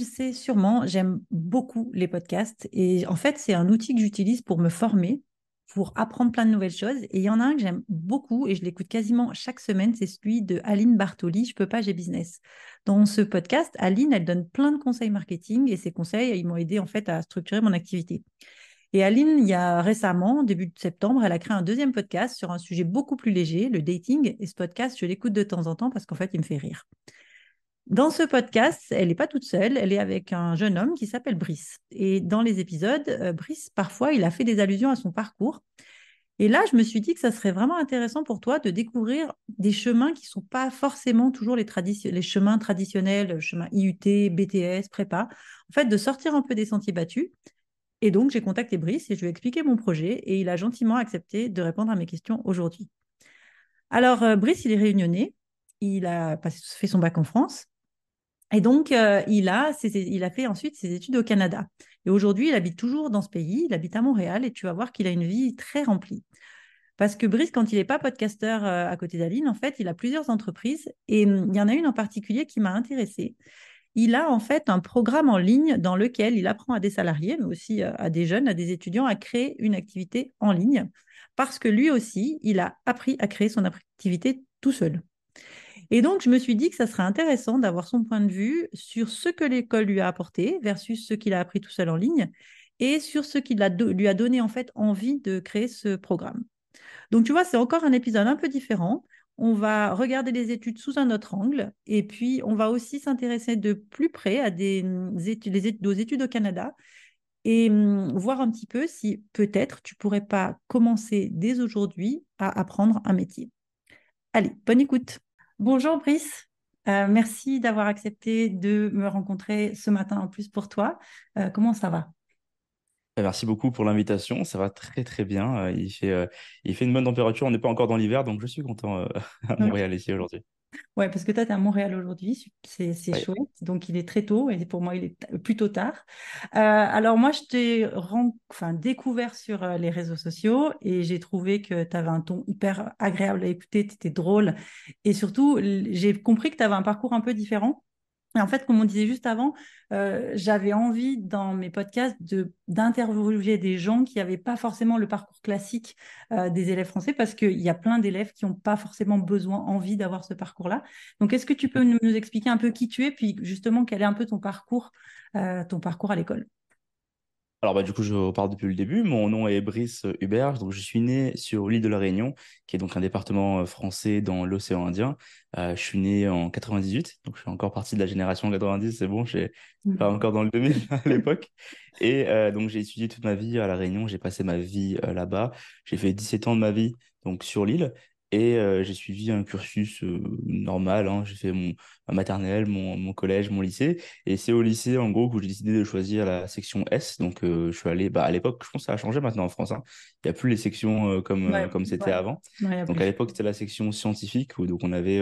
le sais sûrement, j'aime beaucoup les podcasts et en fait c'est un outil que j'utilise pour me former, pour apprendre plein de nouvelles choses. Et il y en a un que j'aime beaucoup et je l'écoute quasiment chaque semaine, c'est celui de Aline Bartoli, Je peux pas, j'ai business. Dans ce podcast, Aline, elle donne plein de conseils marketing et ces conseils, ils m'ont aidé en fait à structurer mon activité. Et Aline, il y a récemment, début de septembre, elle a créé un deuxième podcast sur un sujet beaucoup plus léger, le dating. Et ce podcast, je l'écoute de temps en temps parce qu'en fait, il me fait rire. Dans ce podcast, elle n'est pas toute seule, elle est avec un jeune homme qui s'appelle Brice. Et dans les épisodes, euh, Brice, parfois, il a fait des allusions à son parcours. Et là, je me suis dit que ça serait vraiment intéressant pour toi de découvrir des chemins qui ne sont pas forcément toujours les, les chemins traditionnels, chemin IUT, BTS, prépa. En fait, de sortir un peu des sentiers battus et donc, j'ai contacté Brice et je lui ai expliqué mon projet et il a gentiment accepté de répondre à mes questions aujourd'hui. Alors, euh, Brice, il est réunionnais. Il a fait son bac en France. Et donc, euh, il, a il a fait ensuite ses études au Canada. Et aujourd'hui, il habite toujours dans ce pays. Il habite à Montréal et tu vas voir qu'il a une vie très remplie. Parce que Brice, quand il n'est pas podcasteur euh, à côté d'Aline, en fait, il a plusieurs entreprises. Et hum, il y en a une en particulier qui m'a intéressée il a en fait un programme en ligne dans lequel il apprend à des salariés, mais aussi euh, à des jeunes, à des étudiants, à créer une activité en ligne, parce que lui aussi, il a appris à créer son activité tout seul. Et donc, je me suis dit que ça serait intéressant d'avoir son point de vue sur ce que l'école lui a apporté versus ce qu'il a appris tout seul en ligne et sur ce qui lui a donné en fait envie de créer ce programme. Donc, tu vois, c'est encore un épisode un peu différent on va regarder les études sous un autre angle et puis on va aussi s'intéresser de plus près à des mm, études, études, aux études au Canada et mm, voir un petit peu si peut-être tu pourrais pas commencer dès aujourd'hui à apprendre un métier. Allez, bonne écoute. Bonjour Brice. Euh, merci d'avoir accepté de me rencontrer ce matin en plus pour toi. Euh, comment ça va? Bah, merci beaucoup pour l'invitation. Ça va très très bien. Euh, il fait, euh, il fait une bonne température. On n'est pas encore dans l'hiver, donc je suis content à Montréal ici aujourd'hui. Ouais, parce que toi, tu es à Montréal aujourd'hui, c'est chouette. Donc, il est très tôt et pour moi, il est plutôt tard. alors, moi, je t'ai enfin, découvert sur les réseaux sociaux et j'ai trouvé que tu avais un ton hyper agréable à écouter, tu étais drôle. Et surtout, j'ai compris que tu avais un parcours un peu différent. Et en fait, comme on disait juste avant, euh, j'avais envie dans mes podcasts d'interviewer des gens qui n'avaient pas forcément le parcours classique euh, des élèves français parce qu'il y a plein d'élèves qui n'ont pas forcément besoin, envie d'avoir ce parcours-là. Donc, est-ce que tu peux nous, expliquer un peu qui tu es, puis justement quel est un peu ton parcours, euh, ton parcours à l'école? Alors, bah, du coup, je repars depuis le début. Mon nom est Brice Hubert. Donc, je suis né sur l'île de la Réunion, qui est donc un département euh, français dans l'océan Indien. Euh, je suis né en 98, donc je suis encore partie de la génération 90. C'est bon, je suis mmh. pas encore dans le 2000 à l'époque. Et euh, donc, j'ai étudié toute ma vie à la Réunion. J'ai passé ma vie là-bas. J'ai fait 17 ans de ma vie donc sur l'île. Et euh, j'ai suivi un cursus euh, normal. Hein. J'ai fait mon, ma maternelle, mon, mon, collège, mon lycée. Et c'est au lycée, en gros, que j'ai décidé de choisir la section S. Donc, euh, je suis allé, bah, à l'époque, je pense que ça a changé maintenant en France. Hein. Il n'y a plus les sections comme comme c'était avant. donc, à l'époque, c'était la section scientifique, où donc, on avait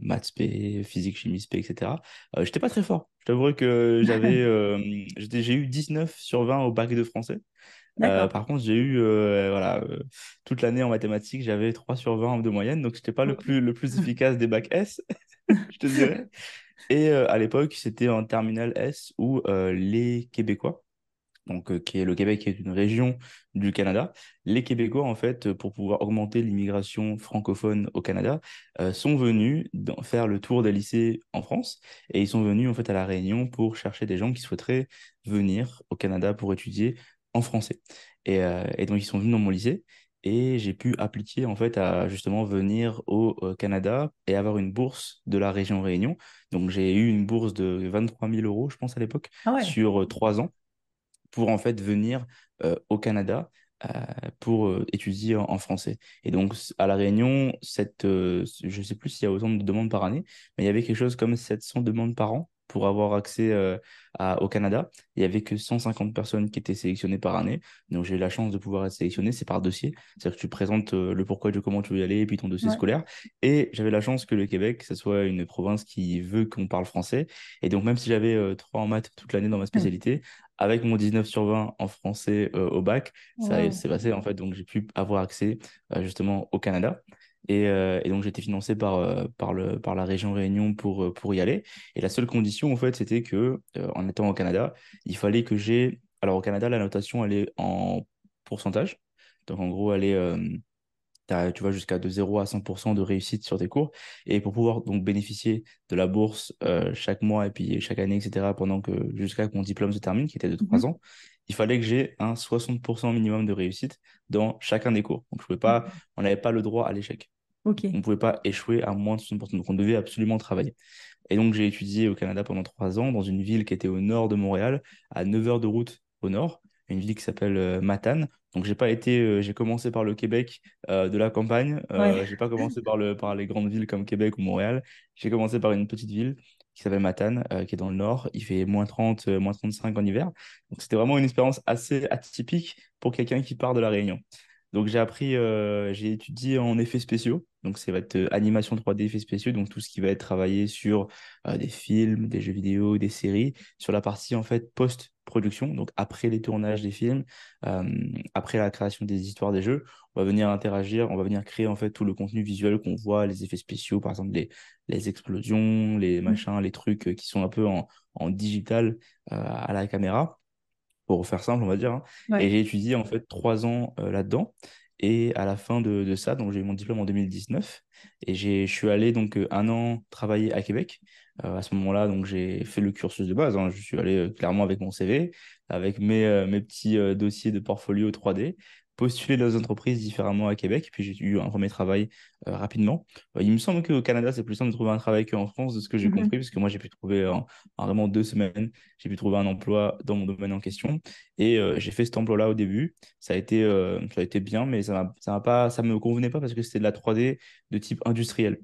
maths P, physique, chimie P, etc. Je j'étais pas très fort. Je t'avouerai que j'avais, j'ai eu 19 sur 20 au bac de français. Euh, par contre, j'ai eu euh, voilà, euh, toute l'année en mathématiques, j'avais 3 sur 20 de moyenne, donc je n'étais pas le plus, le plus efficace des bacs S, je te dirais. Et à l'époque, c'était en terminale S où les Québécois, donc qui est le Québec qui est une région du Canada, les Québécois en fait pour pouvoir augmenter l'immigration francophone au Canada sont venus faire le tour des lycées en France et ils sont venus en fait à la Réunion pour chercher des gens qui souhaiteraient venir au Canada pour étudier en français. Euh, et, donc, ils sont venus dans mon lycée et j'ai pu appliquer en fait à justement venir au euh, Canada et avoir une bourse de la région Réunion. Donc, j'ai eu une bourse de 23 000 euros, je pense, à l'époque, ah sur euh, trois ans pour en fait venir au Canada pour étudier en, français. Et donc, à La Réunion, cette, je ne sais plus s'il y a autant de demandes par année, mais il y avait quelque chose comme 700 demandes par an pour avoir accès euh, à, au Canada. Il n'y avait que 150 personnes qui étaient sélectionnées par année. Donc, j'ai eu la chance de pouvoir être sélectionné. C'est par dossier. C'est-à-dire que tu présentes euh, le pourquoi du comment tu veux y aller et puis ton dossier scolaire. Et j'avais la chance que le Québec, ce soit une province qui veut qu'on parle français. Et donc, même si j'avais euh, trois en maths toute l'année dans ma spécialité, avec mon 19 sur 20 en français au bac, ça s'est passé en fait. Donc, j'ai pu avoir accès justement au Canada. Euh, et, donc, été financé par, euh, par, le, par la région Réunion pour, euh, pour y aller. Et la seule condition, en fait, c'était que, en étant au Canada, il fallait que j'ai. Alors, au Canada, la notation, elle est en pourcentage. Donc, en gros, elle est. tu vas jusqu'à de 0 à 100% de réussite sur tes cours. Et pour pouvoir donc bénéficier de la bourse chaque mois et puis chaque année, etc., pendant que jusqu'à que mon diplôme se termine, qui était de 3 mhm. ans, il fallait que j'ai un 60% minimum de réussite dans chacun des cours. Donc, je pouvais pas, on n'avait pas le droit à l'échec. On ne pouvait pas échouer à moins de 60%. Donc, on devait absolument travailler. Et donc, j'ai étudié au Canada pendant trois ans, dans une ville qui était au nord de Montréal, à 9 heures de route au nord, une ville qui s'appelle euh, Matane. Donc, j'ai pas été, euh, j'ai commencé par le Québec euh, de la campagne. Je j'ai pas commencé par, le, par les grandes villes comme Québec ou Montréal. J'ai commencé par une petite ville qui s'appelle Matane, qui est dans le nord. Il fait moins 30, moins 35 en hiver. Donc, c'était vraiment une expérience assez atypique pour quelqu'un qui part de la Réunion. Donc j'ai appris, euh, j'ai étudié en effets spéciaux. Donc ça va être euh, animation 3D, effets spéciaux, donc tout ce qui va être travaillé sur euh, des films, des jeux vidéo, des séries, sur la partie en fait post-production, donc après les tournages des films, après la création des histoires des jeux, on va venir interagir, on va venir créer en fait tout le contenu visuel qu'on voit, les effets spéciaux, par exemple les, les explosions, les mmh. machins, les trucs qui sont un peu en, en digital à la caméra pour faire simple, on va dire. Hein. Et j'ai étudié en fait trois ans euh, là-dedans. Et à la fin de, ça, donc j'ai eu mon diplôme en 2019 et je suis allé donc euh, un an travailler à Québec. Euh, à ce moment-là, donc j'ai fait le cursus de base. Hein. Je suis allé clairement avec mon CV, avec mes, mes petits dossiers de portfolio 3D postuler dans des entreprises différemment à Québec. Puis j'ai eu un premier travail euh, rapidement. Euh, il me semble qu'au Canada, c'est plus simple de trouver un travail qu'en France, de ce que j'ai mhm. compris, parce que moi, j'ai pu trouver en, vraiment deux semaines, j'ai pu trouver un emploi dans mon domaine en question. Et euh, j'ai fait cet emploi-là au début. Ça a été, ça a été bien, mais ça ne me convenait pas parce que c'était de la 3D de type industriel.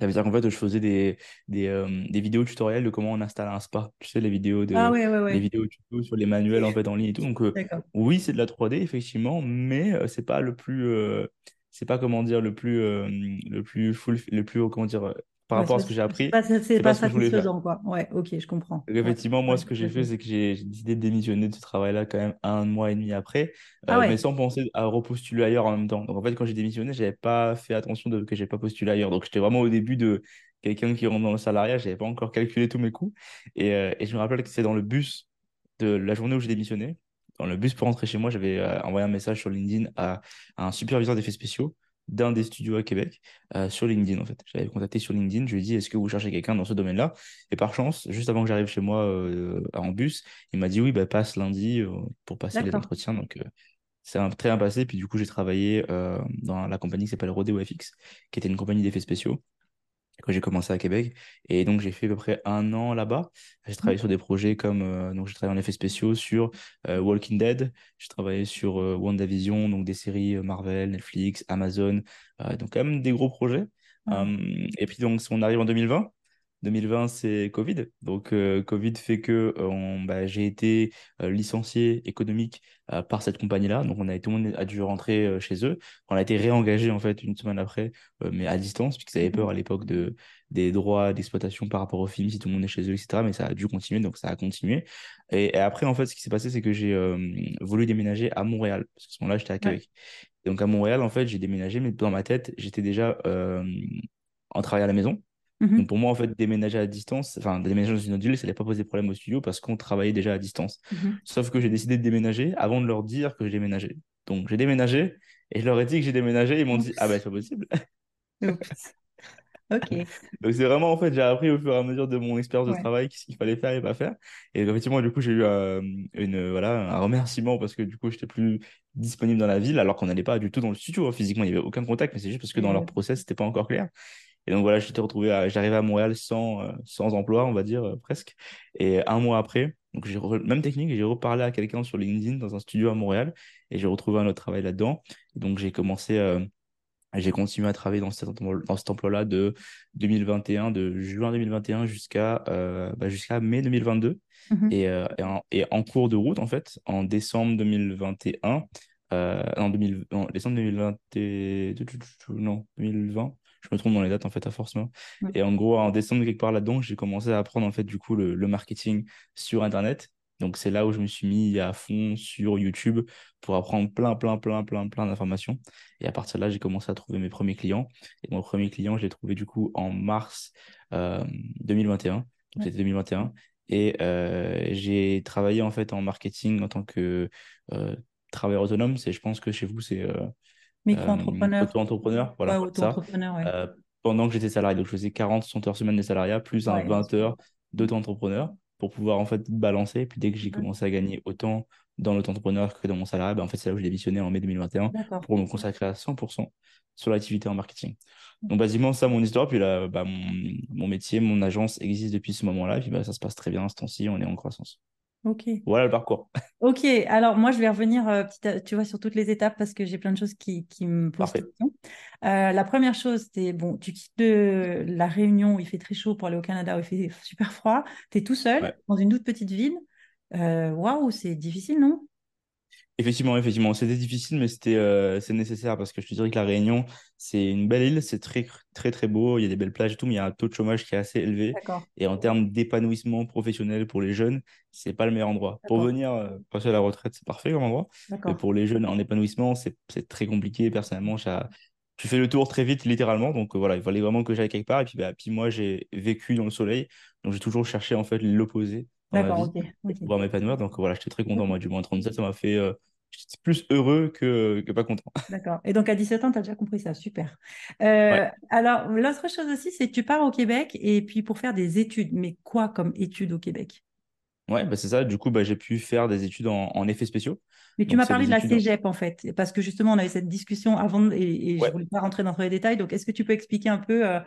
Ça veut dire qu'en fait, je faisais des, des, euh, des, vidéos tutoriels de comment on installe un spa. Tu sais, les vidéos, de, ah, ouais, ouais, les vidéos tuto sur les manuels en fait en ligne et tout. Donc, euh, oui, c'est de la 3D, effectivement, mais euh, c'est pas le plus. c'est pas, comment dire, le plus, le plus full, le plus, comment dire, par rapport à ce que j'ai appris. C'est pas, pas, satisfaisant, quoi. Ouais, ok, je comprends. effectivement, moi, ce que j'ai fait, c'est que j'ai décidé de démissionner de ce travail-là quand même un mois et demi après, ah mais sans penser à repostuler ailleurs en même temps. Donc, en fait, quand j'ai démissionné, j'avais pas fait attention de, que j'ai pas postulé ailleurs. Donc, j'étais vraiment au début de quelqu'un qui rentre dans le salariat, j'avais pas encore calculé tous mes coûts. Et, euh, et je me rappelle que c'est dans le bus de la journée où j'ai démissionné. Dans le bus pour rentrer chez moi, j'avais euh, envoyé un message sur LinkedIn à, à un superviseur d'effets spéciaux d'un des studios à Québec euh, sur LinkedIn en fait. J'avais contacté sur LinkedIn, je lui ai dit est-ce que vous cherchez quelqu'un dans ce domaine-là? Et par chance, juste avant que j'arrive chez moi euh, en bus, il m'a dit oui, bah, passe lundi euh, pour passer les entretiens. Donc c'est très bien passé. Puis du coup, j'ai travaillé dans la compagnie qui s'appelle Rodeo FX, qui était une compagnie d'effets spéciaux quand j'ai commencé à Québec. Et donc, j'ai fait à peu près un an là-bas. J'ai travaillé sur des projets comme, euh, donc, j'ai travaillé en effets spéciaux sur euh, Walking Dead. J'ai travaillé sur euh, WandaVision, donc des séries Marvel, Netflix, Amazon. donc, quand même des gros projets. Hum, et puis, donc, on arrive en 2020. 2020, c'est Covid. Donc, euh, Covid fait que euh, bah, j'ai été euh, licencié économique par cette compagnie-là. Donc, on a, tout le monde a dû rentrer chez eux. On a été réengagé, en fait, une semaine après, mais à distance, puisqu'ils avaient peur à l'époque de, des droits d'exploitation par rapport au film, si tout le monde est chez eux, etc. Mais ça a dû continuer, donc ça a continué. Et, après, en fait, ce qui s'est passé, c'est que j'ai voulu déménager à Montréal, parce que ce moment-là, j'étais à Québec. Donc, à Montréal, en fait, j'ai déménagé, mais dans ma tête, j'étais déjà en travail à la maison. Donc mhm. pour moi, en fait, déménager à distance, enfin, déménager dans une autre ville, ça n'allait pas poser problème au studio parce qu'on travaillait déjà à distance. Mhm. Sauf que j'ai décidé de déménager avant de leur dire que j'ai déménagé. Donc j'ai déménagé et je leur ai dit que j'ai déménagé. Ils m'ont dit Ah ben, c'est pas possible. ok. Donc c'est vraiment, en fait, j'ai appris au fur et à mesure de mon expérience de travail ce qu'il fallait faire et pas faire. Et effectivement, du coup, j'ai eu euh, une, voilà, un remerciement parce que du coup, j'étais plus disponible dans la ville alors qu'on n'allait pas du tout dans le studio. Hein. Physiquement, il n'y avait aucun contact, mais c'est juste parce que dans leur process, c'était pas encore clair. Et donc voilà, j'étais retrouvé, j'arrivais à Montréal sans, euh, sans emploi, on va dire euh, presque. Et un mois après, donc j'ai même technique, j'ai reparlé à quelqu'un sur LinkedIn dans un studio à Montréal et j'ai retrouvé un autre travail là-dedans. Et donc j'ai commencé euh, J'ai continué à travailler dans cet, dans cet emploi-là de 2021, de juin 2021 jusqu'à euh, bah, jusqu'à mai 2022. Mhm. Et, euh, et, en, et, en, cours de route, en fait, en décembre 2021, euh, en, 2000, en décembre 2020, non, 2020, je me trompe dans les dates, en fait, à force. Et en gros, en décembre, quelque part là-dedans, j'ai commencé à apprendre, en fait, du coup, le, le marketing sur Internet. Donc, c'est là où je me suis mis à fond sur YouTube pour apprendre plein, plein, plein, plein, plein d'informations. Et à partir de là, j'ai commencé à trouver mes premiers clients. Et mon premier client, je l'ai trouvé du coup en mars 2021. Euh, Donc, c'était 2021. Et euh, j'ai travaillé en fait en marketing en tant que euh, travailleur autonome. C'est, je pense que chez vous, c'est micro-entrepreneur. auto-entrepreneur. Voilà, ouais, auto-entrepreneur, ouais. pendant que j'étais salarié. Donc, je faisais 40, 60 heures semaine de salariat, plus un 20 heures d'auto-entrepreneur pour pouvoir en fait balancer. Et puis dès que j'ai commencé à gagner autant dans l'auto-entrepreneur que dans mon salariat, ben, en fait, c'est là où j'ai démissionné en mai 2021 pour me consacrer à 100% sur l'activité en marketing. Donc, basiquement, ça, mon histoire. Puis là, bah, mon, mon, métier, mon agence existe depuis ce moment-là. Et puis, bah, ça se passe très bien ce temps-ci. On est en croissance. Ok. Voilà le parcours. Ok, alors moi je vais revenir euh, tu vois, sur toutes les étapes parce que j'ai plein de choses qui, qui me posent question. Euh, la première chose, c'est bon, tu quittes la Réunion où il fait très chaud pour aller au Canada où il fait super froid. Tu es tout seul dans une toute petite ville. Euh, waouh, c'est difficile, non? Effectivement, effectivement, c'était difficile, mais c'était euh, c'est nécessaire parce que je te dirais que la Réunion, c'est une belle île, c'est très très très beau, il y a des belles plages et tout, mais il y a un taux de chômage qui est assez élevé. Et en termes d'épanouissement professionnel pour les jeunes, c'est pas le meilleur endroit. Pour venir euh, passer à la retraite, c'est parfait comme endroit. Mais pour les jeunes en épanouissement, c'est très compliqué. Personnellement, tu fais le tour très vite, littéralement. Donc euh, voilà, il fallait vraiment que j'aille quelque part. Et puis, bah, puis moi, j'ai vécu dans le soleil, donc j'ai toujours cherché en fait l'opposé D'accord, ok. pour pouvoir m'épanouir. Donc voilà, j'étais très content, moi, du moins 37, ça m'a fait euh, plus heureux que, que pas content. D'accord. Et donc à 17 ans, tu as déjà compris ça, super. Euh, alors, l'autre chose aussi, c'est que tu pars au Québec et puis pour faire des études. Mais quoi comme études au Québec? Ouais, bah c'est ça. Du coup, bah, j'ai pu faire des études en, en effets spéciaux. Mais tu m'as parlé de la cégep en fait, parce que justement, on avait cette discussion avant et, je ne voulais pas rentrer dans les détails. Donc, est-ce que tu peux expliquer un peu euh,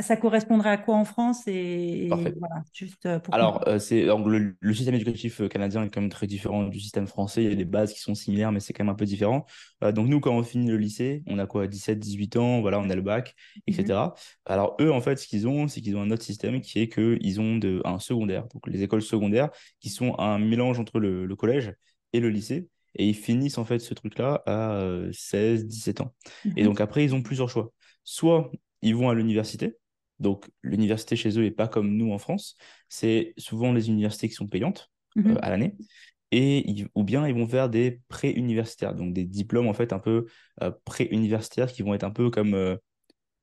ça correspondrait à quoi en France et, voilà, juste euh, pour Alors, euh, c'est le, le, système éducatif euh, canadien est quand même très différent du système français. Il y a des bases qui sont similaires, mais c'est quand même un peu différent. donc, nous, quand on finit le lycée, on a quoi 17, 18 ans, voilà, on a le bac, etc. Mhm. Alors, eux, en fait, ce qu'ils ont, c'est qu'ils ont un autre système qui est qu'ils ont de, un secondaire. Donc, les écoles secondaires qui sont un mélange entre le, le collège et le lycée. Et ils finissent en fait ce truc-là à 16, 17 ans. Et mhm. donc, après, ils ont plusieurs choix. Soit ils vont à l'université. Donc, l'université chez eux n'est pas comme nous en France. C'est souvent les universités qui sont payantes mhm. euh, à l'année. Et ou bien ils vont faire des pré-universitaires, donc des diplômes en fait un peu euh, pré-universitaires qui vont être un peu comme, euh,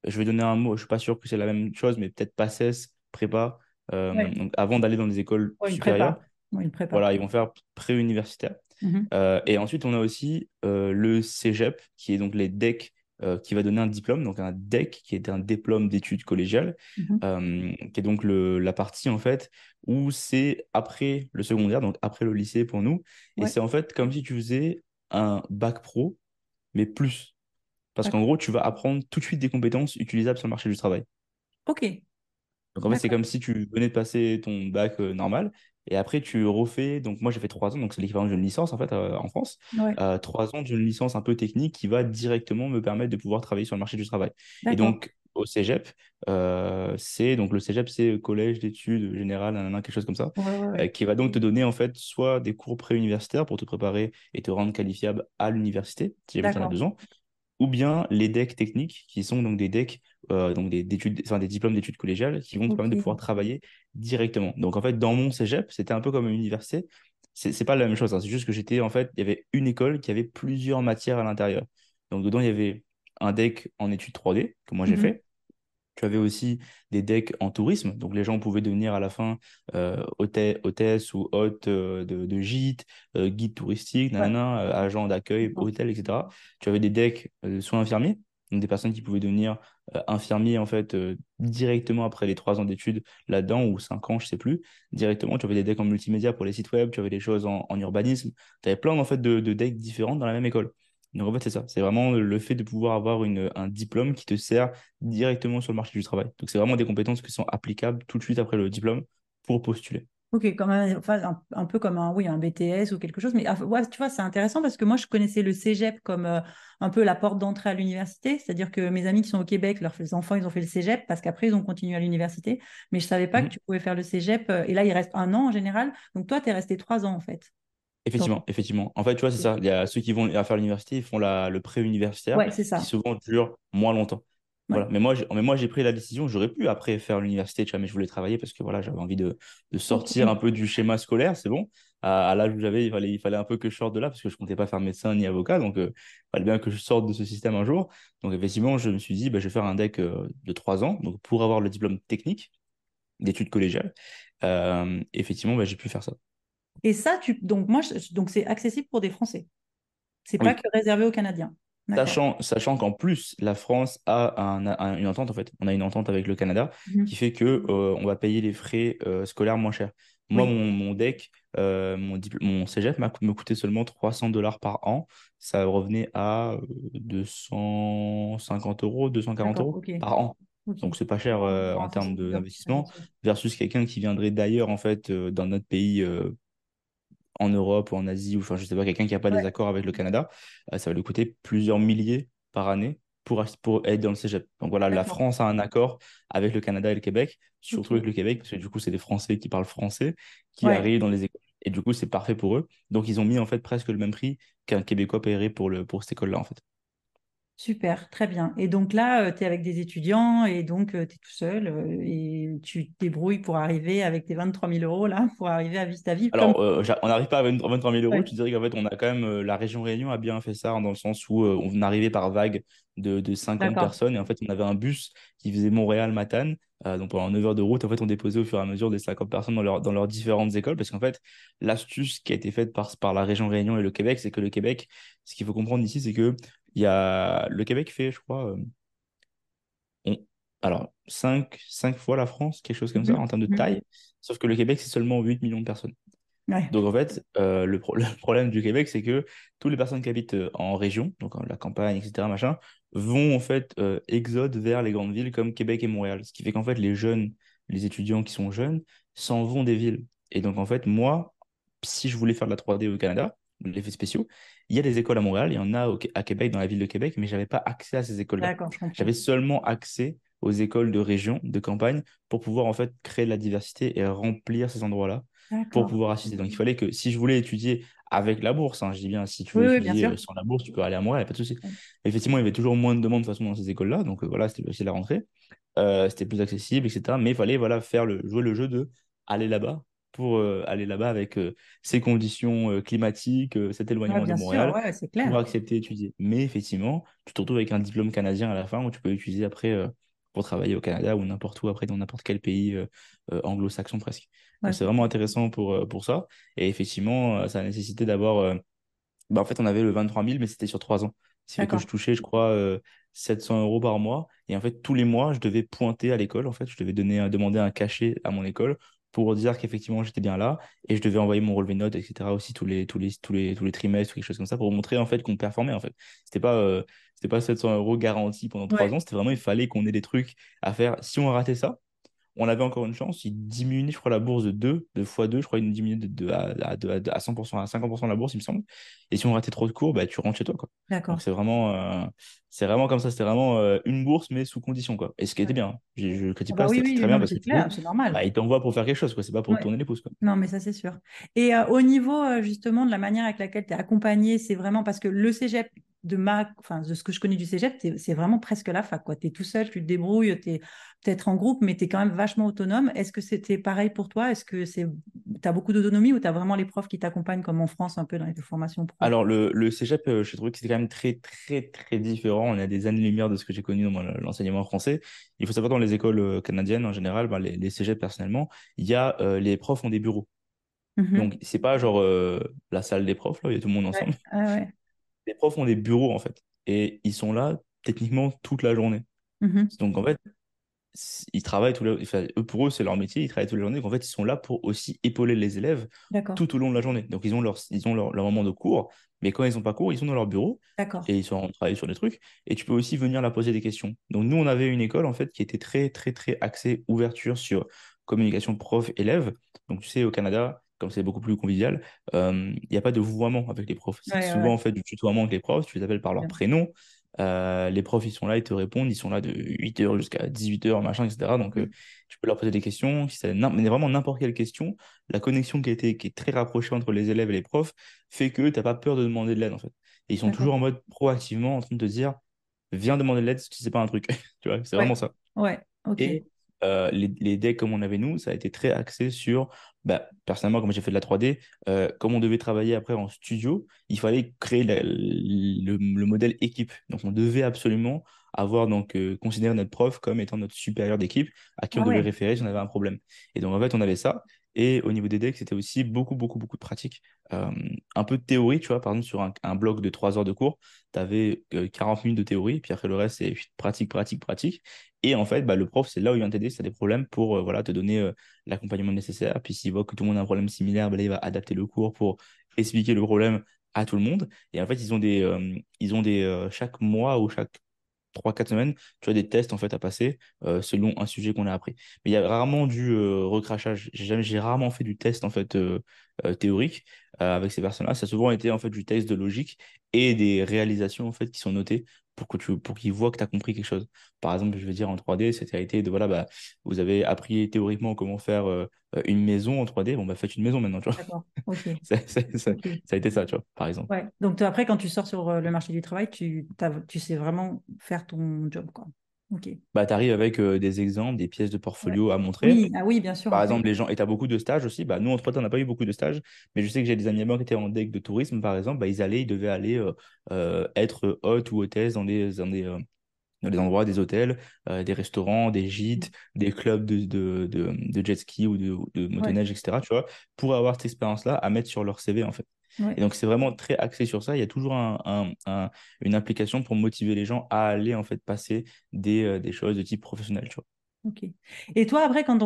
je vais donner un mot, je suis pas sûr que c'est la même chose, mais peut-être PACES, prépa, donc avant d'aller dans des écoles supérieures. Voilà, ils vont faire pré-universitaire. Mhm. et ensuite, on a aussi le CEGEP, qui est donc les DEC euh, qui va donner un diplôme, donc un DEC, qui est un diplôme d'études collégiales, mhm. euh, qui est donc le, la partie en fait où c'est après le secondaire, donc après le lycée pour nous, et c'est en fait comme si tu faisais un bac pro, mais plus. Parce qu'en gros, tu vas apprendre tout de suite des compétences utilisables sur le marché du travail. Ok. Donc en fait, c'est comme si tu venais de passer ton bac euh, normal et après, tu refais. Donc, moi, j'ai fait trois ans, donc c'est l'équivalent d'une licence en fait euh, en France. Euh, trois ans d'une licence un peu technique qui va directement me permettre de pouvoir travailler sur le marché du travail. Et donc, au cégep, euh, c'est donc le cégep, c'est collège d'études générales, quelque chose comme ça, qui va donc te donner en fait soit des cours préuniversitaires pour te préparer et te rendre qualifiable à l'université, si jamais tu en as besoin, ou bien les decks techniques, qui sont donc des decks, euh, donc des, études, enfin, des diplômes d'études collégiales, qui vont te permettre de pouvoir travailler directement. Donc en fait, dans mon cégep, c'était un peu comme une université. C'est pas la même chose, hein. c'est juste que j'étais, en fait, il y avait une école qui avait plusieurs matières à l'intérieur. Donc dedans, il y avait un deck en études 3D, que moi j'ai mhm. fait. Tu avais aussi des decks en tourisme, donc les gens pouvaient devenir à la fin euh, hôtesse ou hôte euh, de, de, gîte, euh, guide touristique, nanana, agent d'accueil, hôtel, etc. Tu avais des decks soins infirmiers, donc des personnes qui pouvaient devenir infirmiers en fait directement après les trois ans d'études là-dedans ou cinq ans, je sais plus. Directement, tu avais des decks en multimédia pour les sites web, tu avais des choses en, urbanisme. Tu avais plein en fait de, de decks différents dans la même école. Donc en fait, c'est ça. C'est vraiment le fait de pouvoir avoir une, un diplôme qui te sert directement sur le marché du travail. Donc c'est vraiment des compétences qui sont applicables tout de suite après le diplôme pour postuler. Ok, quand même, enfin, un, un peu comme un, oui, un BTS ou quelque chose. Mais ah, ouais, tu vois, c'est intéressant parce que moi, je connaissais le cégep comme euh, un peu la porte d'entrée à l'université. C'est-à-dire que mes amis qui sont au Québec, leurs enfants, ils ont fait le cégep parce qu'après, ils ont continué à l'université. Mais je ne savais pas que Mhm. tu pouvais faire le cégep. euh, Et là, il reste un an en général. Donc toi, tu es resté trois ans en fait. Effectivement, effectivement. En fait, tu vois, c'est ça. Il y a ceux qui vont à faire l'université, ils font la, le pré-universitaire, ouais, qui souvent dure moins longtemps. Ouais. Voilà. Mais moi, j'ai, mais moi, j'ai pris la décision, j'aurais pu après faire l'université, tu vois, mais je voulais travailler parce que voilà, j'avais envie de, de sortir un peu du schéma scolaire, c'est bon. À, à l'âge où j'avais, il fallait, il fallait un peu que je sorte de là parce que je comptais pas faire médecin ni avocat, donc euh, il fallait bien que je sorte de ce système un jour. Donc effectivement, je me suis dit, bah, je vais faire un deck euh, de trois ans, donc pour avoir le diplôme technique d'études collégiales. Euh, effectivement, bah, j'ai pu faire ça. Et ça, tu... donc moi, je- donc c'est accessible pour des Français. C'est pas Oui. que réservé aux Canadiens. Sachant, sachant qu'en plus, la France a un- un- une entente, en fait. On a une entente avec le Canada Mhm. qui fait que euh, on va payer les frais euh, scolaires moins cher. Moi, Oui, mon, mon deck, euh, mon, mon cégep me coûtait seulement 300 dollars par an. Ça revenait à euh, 250 euros, 240 d'accord, euros par an. Ok. Donc, c'est pas cher Non, en termes d'investissement versus quelqu'un qui viendrait d'ailleurs, en fait, dans notre pays. En Europe ou en Asie, ou enfin, je sais pas, quelqu'un qui n'a pas Ouais, accords avec le Canada, euh, ça va lui coûter plusieurs milliers par année pour, pour être dans le cégep. Donc voilà, la. France a un accord avec le Canada et le Québec, surtout avec le Québec, parce que du coup, c'est des Français qui parlent français qui Ouais, arrivent dans les écoles. Et du coup, c'est parfait pour eux. Donc, ils ont mis en fait presque le même prix qu'un Québécois paierait pour, le, pour cette école-là, en fait. Super, très bien. Et donc là, tu es avec des étudiants et donc tu es tout seul euh, et tu te débrouilles pour arriver avec tes 23 000 euros là, pour arriver à vivre ta vie comme. Alors, euh, on n'arrive pas à 20 23 000 euros. Ouais, Je dirais qu'en fait, on a quand même, euh, la région Réunion a bien fait ça, dans le sens où euh, on arrivait par vague de, de 50 d'accord, personnes. Et en fait, on avait un bus qui faisait Montréal-Matane. Euh, donc, pendant 9 heures de route, en fait, on déposait au fur et à mesure des 50 personnes dans, leur- dans leurs différentes écoles. Parce qu'en fait, l'astuce qui a été faite par, par la région Réunion et le Québec, c'est que le Québec, ce qu'il faut comprendre ici, c'est que y a, le Québec fait, je crois, euh, on- alors, 5 cinq fois la France, quelque chose comme ça, Mhm, en termes de mhm. taille. Sauf que le Québec, c'est seulement 8 millions de personnes. Ouais, Donc en fait, euh, le, pro- le problème du Québec, c'est que toutes les personnes qui habitent en région, donc en la campagne, etc., machin, vont en fait euh, exode vers les grandes villes comme Québec et Montréal. Ce qui fait qu'en fait, les jeunes, les étudiants qui sont jeunes, s'en vont des villes. Et donc en fait, moi, si je voulais faire de la 3D au Canada, de l'effet spéciaux, il y a des écoles à Montréal, il y en a au- à Québec, dans la ville de Québec, mais j'avais pas accès à ces écoles-là. je. J'avais seulement accès aux écoles de région, de campagne, pour pouvoir en fait créer de la diversité et remplir ces endroits-là pour pouvoir assister. Donc, il fallait que si je voulais étudier avec la bourse, hein, je dis bien, si tu veux oui, étudier sûr. euh, sans la bourse, tu peux aller à Montréal, y a pas de souci. Effectivement, il y avait toujours moins de demandes de toute façon dans ces écoles-là, donc euh, voilà, c'était facile à rentrer. Euh, c'était plus accessible, etc. Mais il fallait voilà, faire le, jouer le jeu de aller là-bas pour euh, aller là-bas avec ces conditions climatiques, cet Ouais, éloignement de bien sûr, Montréal, ouais, c'est pour clair. accepter d'étudier. Mais effectivement, tu te retrouves avec un diplôme canadien à la fin où tu peux utiliser après pour travailler au Canada ou n'importe où après dans n'importe quel pays euh, euh, anglo-saxon presque. Ouais, c'est vraiment intéressant pour, euh, pour ça. Et effectivement, ça a nécessité d'avoir. bah, en fait, on avait le 23 000, mais c'était sur trois ans. Ce qui fait que je touchais, je crois, euh, 700 euros par mois. Et en fait, tous les mois, je devais pointer à l'école. En fait, je devais donner, demander un cachet à mon école pour dire qu'effectivement, j'étais bien là. Et je devais envoyer mon relevé de notes, etc. aussi tous les, tous les, tous les, tous les trimestres ou quelque chose comme ça pour montrer en fait qu'on performait. En fait, c'était pas, euh, c'était pas 700 euros garantis pendant trois ans. C'était vraiment, il fallait qu'on ait des trucs à faire. Si on ratait ça, on avait encore une chance, il diminuait, je crois, la bourse de 2, de fois 2, je crois, il nous diminuait de, de- à, à, de- à 100%, à 50% la bourse, il me semble. Et si on ratait trop de cours, bah, tu rentres chez toi, quoi. D'accord. c'est vraiment, euh, c'est vraiment comme ça, c'était vraiment euh, une bourse, mais sous condition, quoi. Et ce qui était Ouais. bien, hein. je, Ah critique bah pas, oui, c'était oui, très bien parce c'est que clair, c'est normal. bah, il t'envoie pour faire quelque chose, quoi. C'est pas pour te tourner les pouces, quoi. Non, mais ça, c'est sûr. Et euh, au niveau, justement, de la manière avec laquelle tu es accompagné, c'est vraiment parce que le cégep, de, ma, enfin, de ce que je connais du cégep, c'est vraiment presque la fac. Tu es tout seul, tu te débrouilles, tu es peut-être en groupe, mais tu es quand même vachement autonome. Est-ce que c'était pareil pour toi? Est-ce que c'est, tu as beaucoup d'autonomie ou tu as vraiment les profs qui t'accompagnent comme en France, un peu dans les formations pro? Alors, le, le cégep, euh, j'ai trouvé que c'était quand même très, très, très différent. On a des années-lumière de ce que j'ai connu dans l'enseignement français. Il faut savoir, dans les écoles euh, canadiennes, en général, ben, les, les cégeps, personnellement, il y a, euh, les profs ont des bureaux. Mhm. Donc, c'est pas genre euh, la salle des profs, là, où il y a tout le monde ensemble. ah ouais. Les profs ont des bureaux, en fait. Et ils sont là, techniquement, toute la journée. Mhm. Donc, en fait, ils travaillent tout le... enfin, eux, pour eux, c'est leur métier, ils travaillent toute la journée. Donc, en fait, ils sont là pour aussi épauler les élèves tout au long de la journée. Donc, ils ont leur, ils ont leur, leur moment de cours, mais quand ils n'ont pas cours, ils sont dans leur bureau et ils sont en train de travailler sur des trucs. Et tu peux aussi venir leur poser des questions. Donc, nous, on avait une école, en fait, qui était très, très, très axée ouverture sur communication prof-élève. Donc, tu sais, au Canada, comme c'est beaucoup plus convivial, euh, il n'y a pas de vouvoiement avec les profs. C'est Ouais, souvent, ouais, en fait, du tutoiement avec les profs. Tu les appelles par leur prénom. Euh, les profs, ils sont là, ils te répondent. Ils sont là de 8h jusqu'à 18h, machin, etc. Donc, euh, Mm. tu peux leur poser des questions. Si mais vraiment n'importe quelle question, la connexion qui, a été, qui est très rapprochée entre les élèves et les profs fait que tu n'as pas peur de demander de l'aide, en fait. Et ils sont toujours en mode proactivement en train de te dire, viens demander de l'aide si tu sais pas un truc. Tu vois, c'est vraiment ça. ouais, ok. Et euh, les, les decks comme on avait nous, ça a été très axé sur, bah, personnellement, comme j'ai fait de la 3D, euh, comme on devait travailler après en studio, il fallait créer la- le, le modèle équipe. Donc on devait absolument avoir donc euh, considéré notre prof comme étant notre supérieur d'équipe à qui on Ah devait référer si on avait un problème. Et donc en fait, on avait ça. Et au niveau des decks, c'était aussi beaucoup, beaucoup, beaucoup de pratique. Euh, un peu de théorie, tu vois, par exemple, sur un, un bloc de 3 heures de cours, tu avais 40 minutes de théorie, puis après le reste, c'est pratique, pratique, pratique. Et en fait, bah, le prof, c'est là où il vient t'aider si tu as des problèmes pour euh, voilà, te donner euh, l'accompagnement nécessaire. Puis s'il voit que tout le monde a un problème similaire, bah, il va adapter le cours pour expliquer le problème à tout le monde. Et en fait, ils ont des, euh, ils ont des chaque mois ou chaque trois quatre semaines, tu as des tests en fait à passer euh, selon un sujet qu'on a appris. Mais il y a rarement du euh, recrachage. J'ai rarement fait du test en fait euh, théorique euh, avec ces personnes-là. Ça a souvent été en fait du test de logique et des réalisations en fait qui sont notées pour que tu, pour qu'ils voient que tu as compris quelque chose. Par exemple, je veux dire en 3D, c'était été de voilà, bah, vous avez appris théoriquement comment faire euh, une maison en 3D, bon bah faites une maison maintenant, tu vois. d'accord, ok, Ça, ça- ça- ok. ça a été ça, tu vois, par exemple. Ouais. Donc après, quand tu sors sur euh, le marché du travail, tu, tu sais vraiment faire ton job, quoi. Ok. Bah, tu arrives avec euh, des exemples, des pièces de Ouais. portfolio à montrer. Oui, ah oui, bien sûr, Par exemple, les gens, et tu as beaucoup de stages aussi. Bah, nous, en 3 on n'a pas eu beaucoup de stages, mais je sais que j'ai des amis à moi qui étaient en deck de tourisme, par exemple. Bah, ils allaient, ils devaient aller euh, euh, être hôtes ou hôtesses dans des, dans des, dans des endroits, des hôtels, des restaurants, des gîtes, des clubs de, de, de, de jet ski ou de, Ouais, motoneige, etc. Tu vois, pour avoir cette expérience-là à mettre sur leur CV, en fait. Et donc, c'est vraiment très axé sur ça. Il y a toujours un, un- un- une implication pour motiver les gens à aller, en fait, passer des, euh, des choses de type professionnel, tu vois. ok. Et toi, après, quand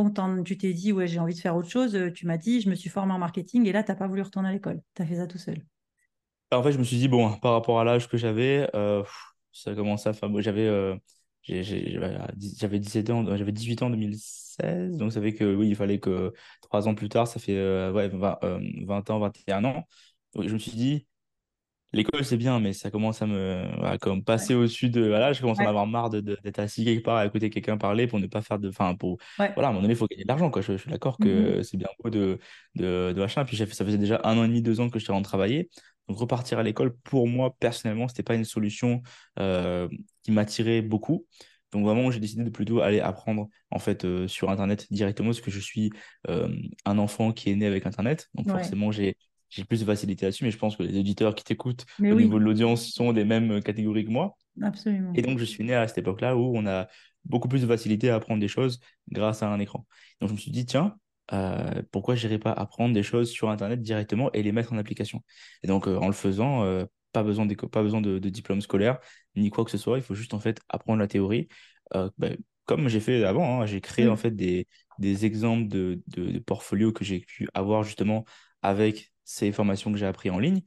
tu t'es dit, ouais, j'ai envie de faire autre chose, euh, tu m'as dit, je me suis formée en marketing, et là, t'as pas voulu retourner à l'école. Tu as fait ça tout seul. En fait, je me suis dit, bon, par rapport à l'âge que j'avais, euh, ça commençait à faire. J'avais euh, j'avais j'avais 17 ans, j'avais 18 ans en 2016, donc ça fait que oui, il fallait que trois ans plus tard, ça fait euh, ouais, 20, euh, 20 ans, 21 ans. Je me suis dit, l'école c'est bien, mais ça commence à me voilà, comme Ouais, passer au-dessus de. Voilà, je commence à en ouais, avoir marre de, de- d'être assis quelque part à écouter quelqu'un parler pour ne pas faire de. Enfin, pour. ouais. Voilà, à un moment donné, il faut gagner de l'argent, quoi. Je, je suis d'accord que c'est bien beau de, de, de machin. Puis ça faisait déjà un an et demi, deux ans que j'étais en train de travailler. Donc repartir à l'école, pour moi, personnellement, c'était pas une solution euh, qui m'attirait beaucoup. Donc vraiment, j'ai décidé de plutôt aller apprendre en fait euh, sur Internet directement parce que je suis euh, un enfant qui est né avec Internet. Donc Ouais, forcément, j'ai j'ai plus de facilité là-dessus, mais je pense que les auditeurs qui t'écoutent mais au niveau de l'audience sont des mêmes catégories que moi. absolument. Et donc, je suis né à cette époque-là où on a beaucoup plus de facilité à apprendre des choses grâce à un écran. Donc, je me suis dit, tiens, euh, pourquoi je n'irais pas apprendre des choses sur Internet directement et les mettre en application? Et donc, euh, en le faisant, euh, pas besoin de, pas besoin de, de diplôme scolaire ni quoi que ce soit. Il faut juste en fait apprendre la théorie. Euh, ben, comme j'ai fait avant, hein, j'ai créé en Mm. fait des, des exemples de, de, de portfolios que j'ai pu avoir justement avec ces formations que j'ai appris en ligne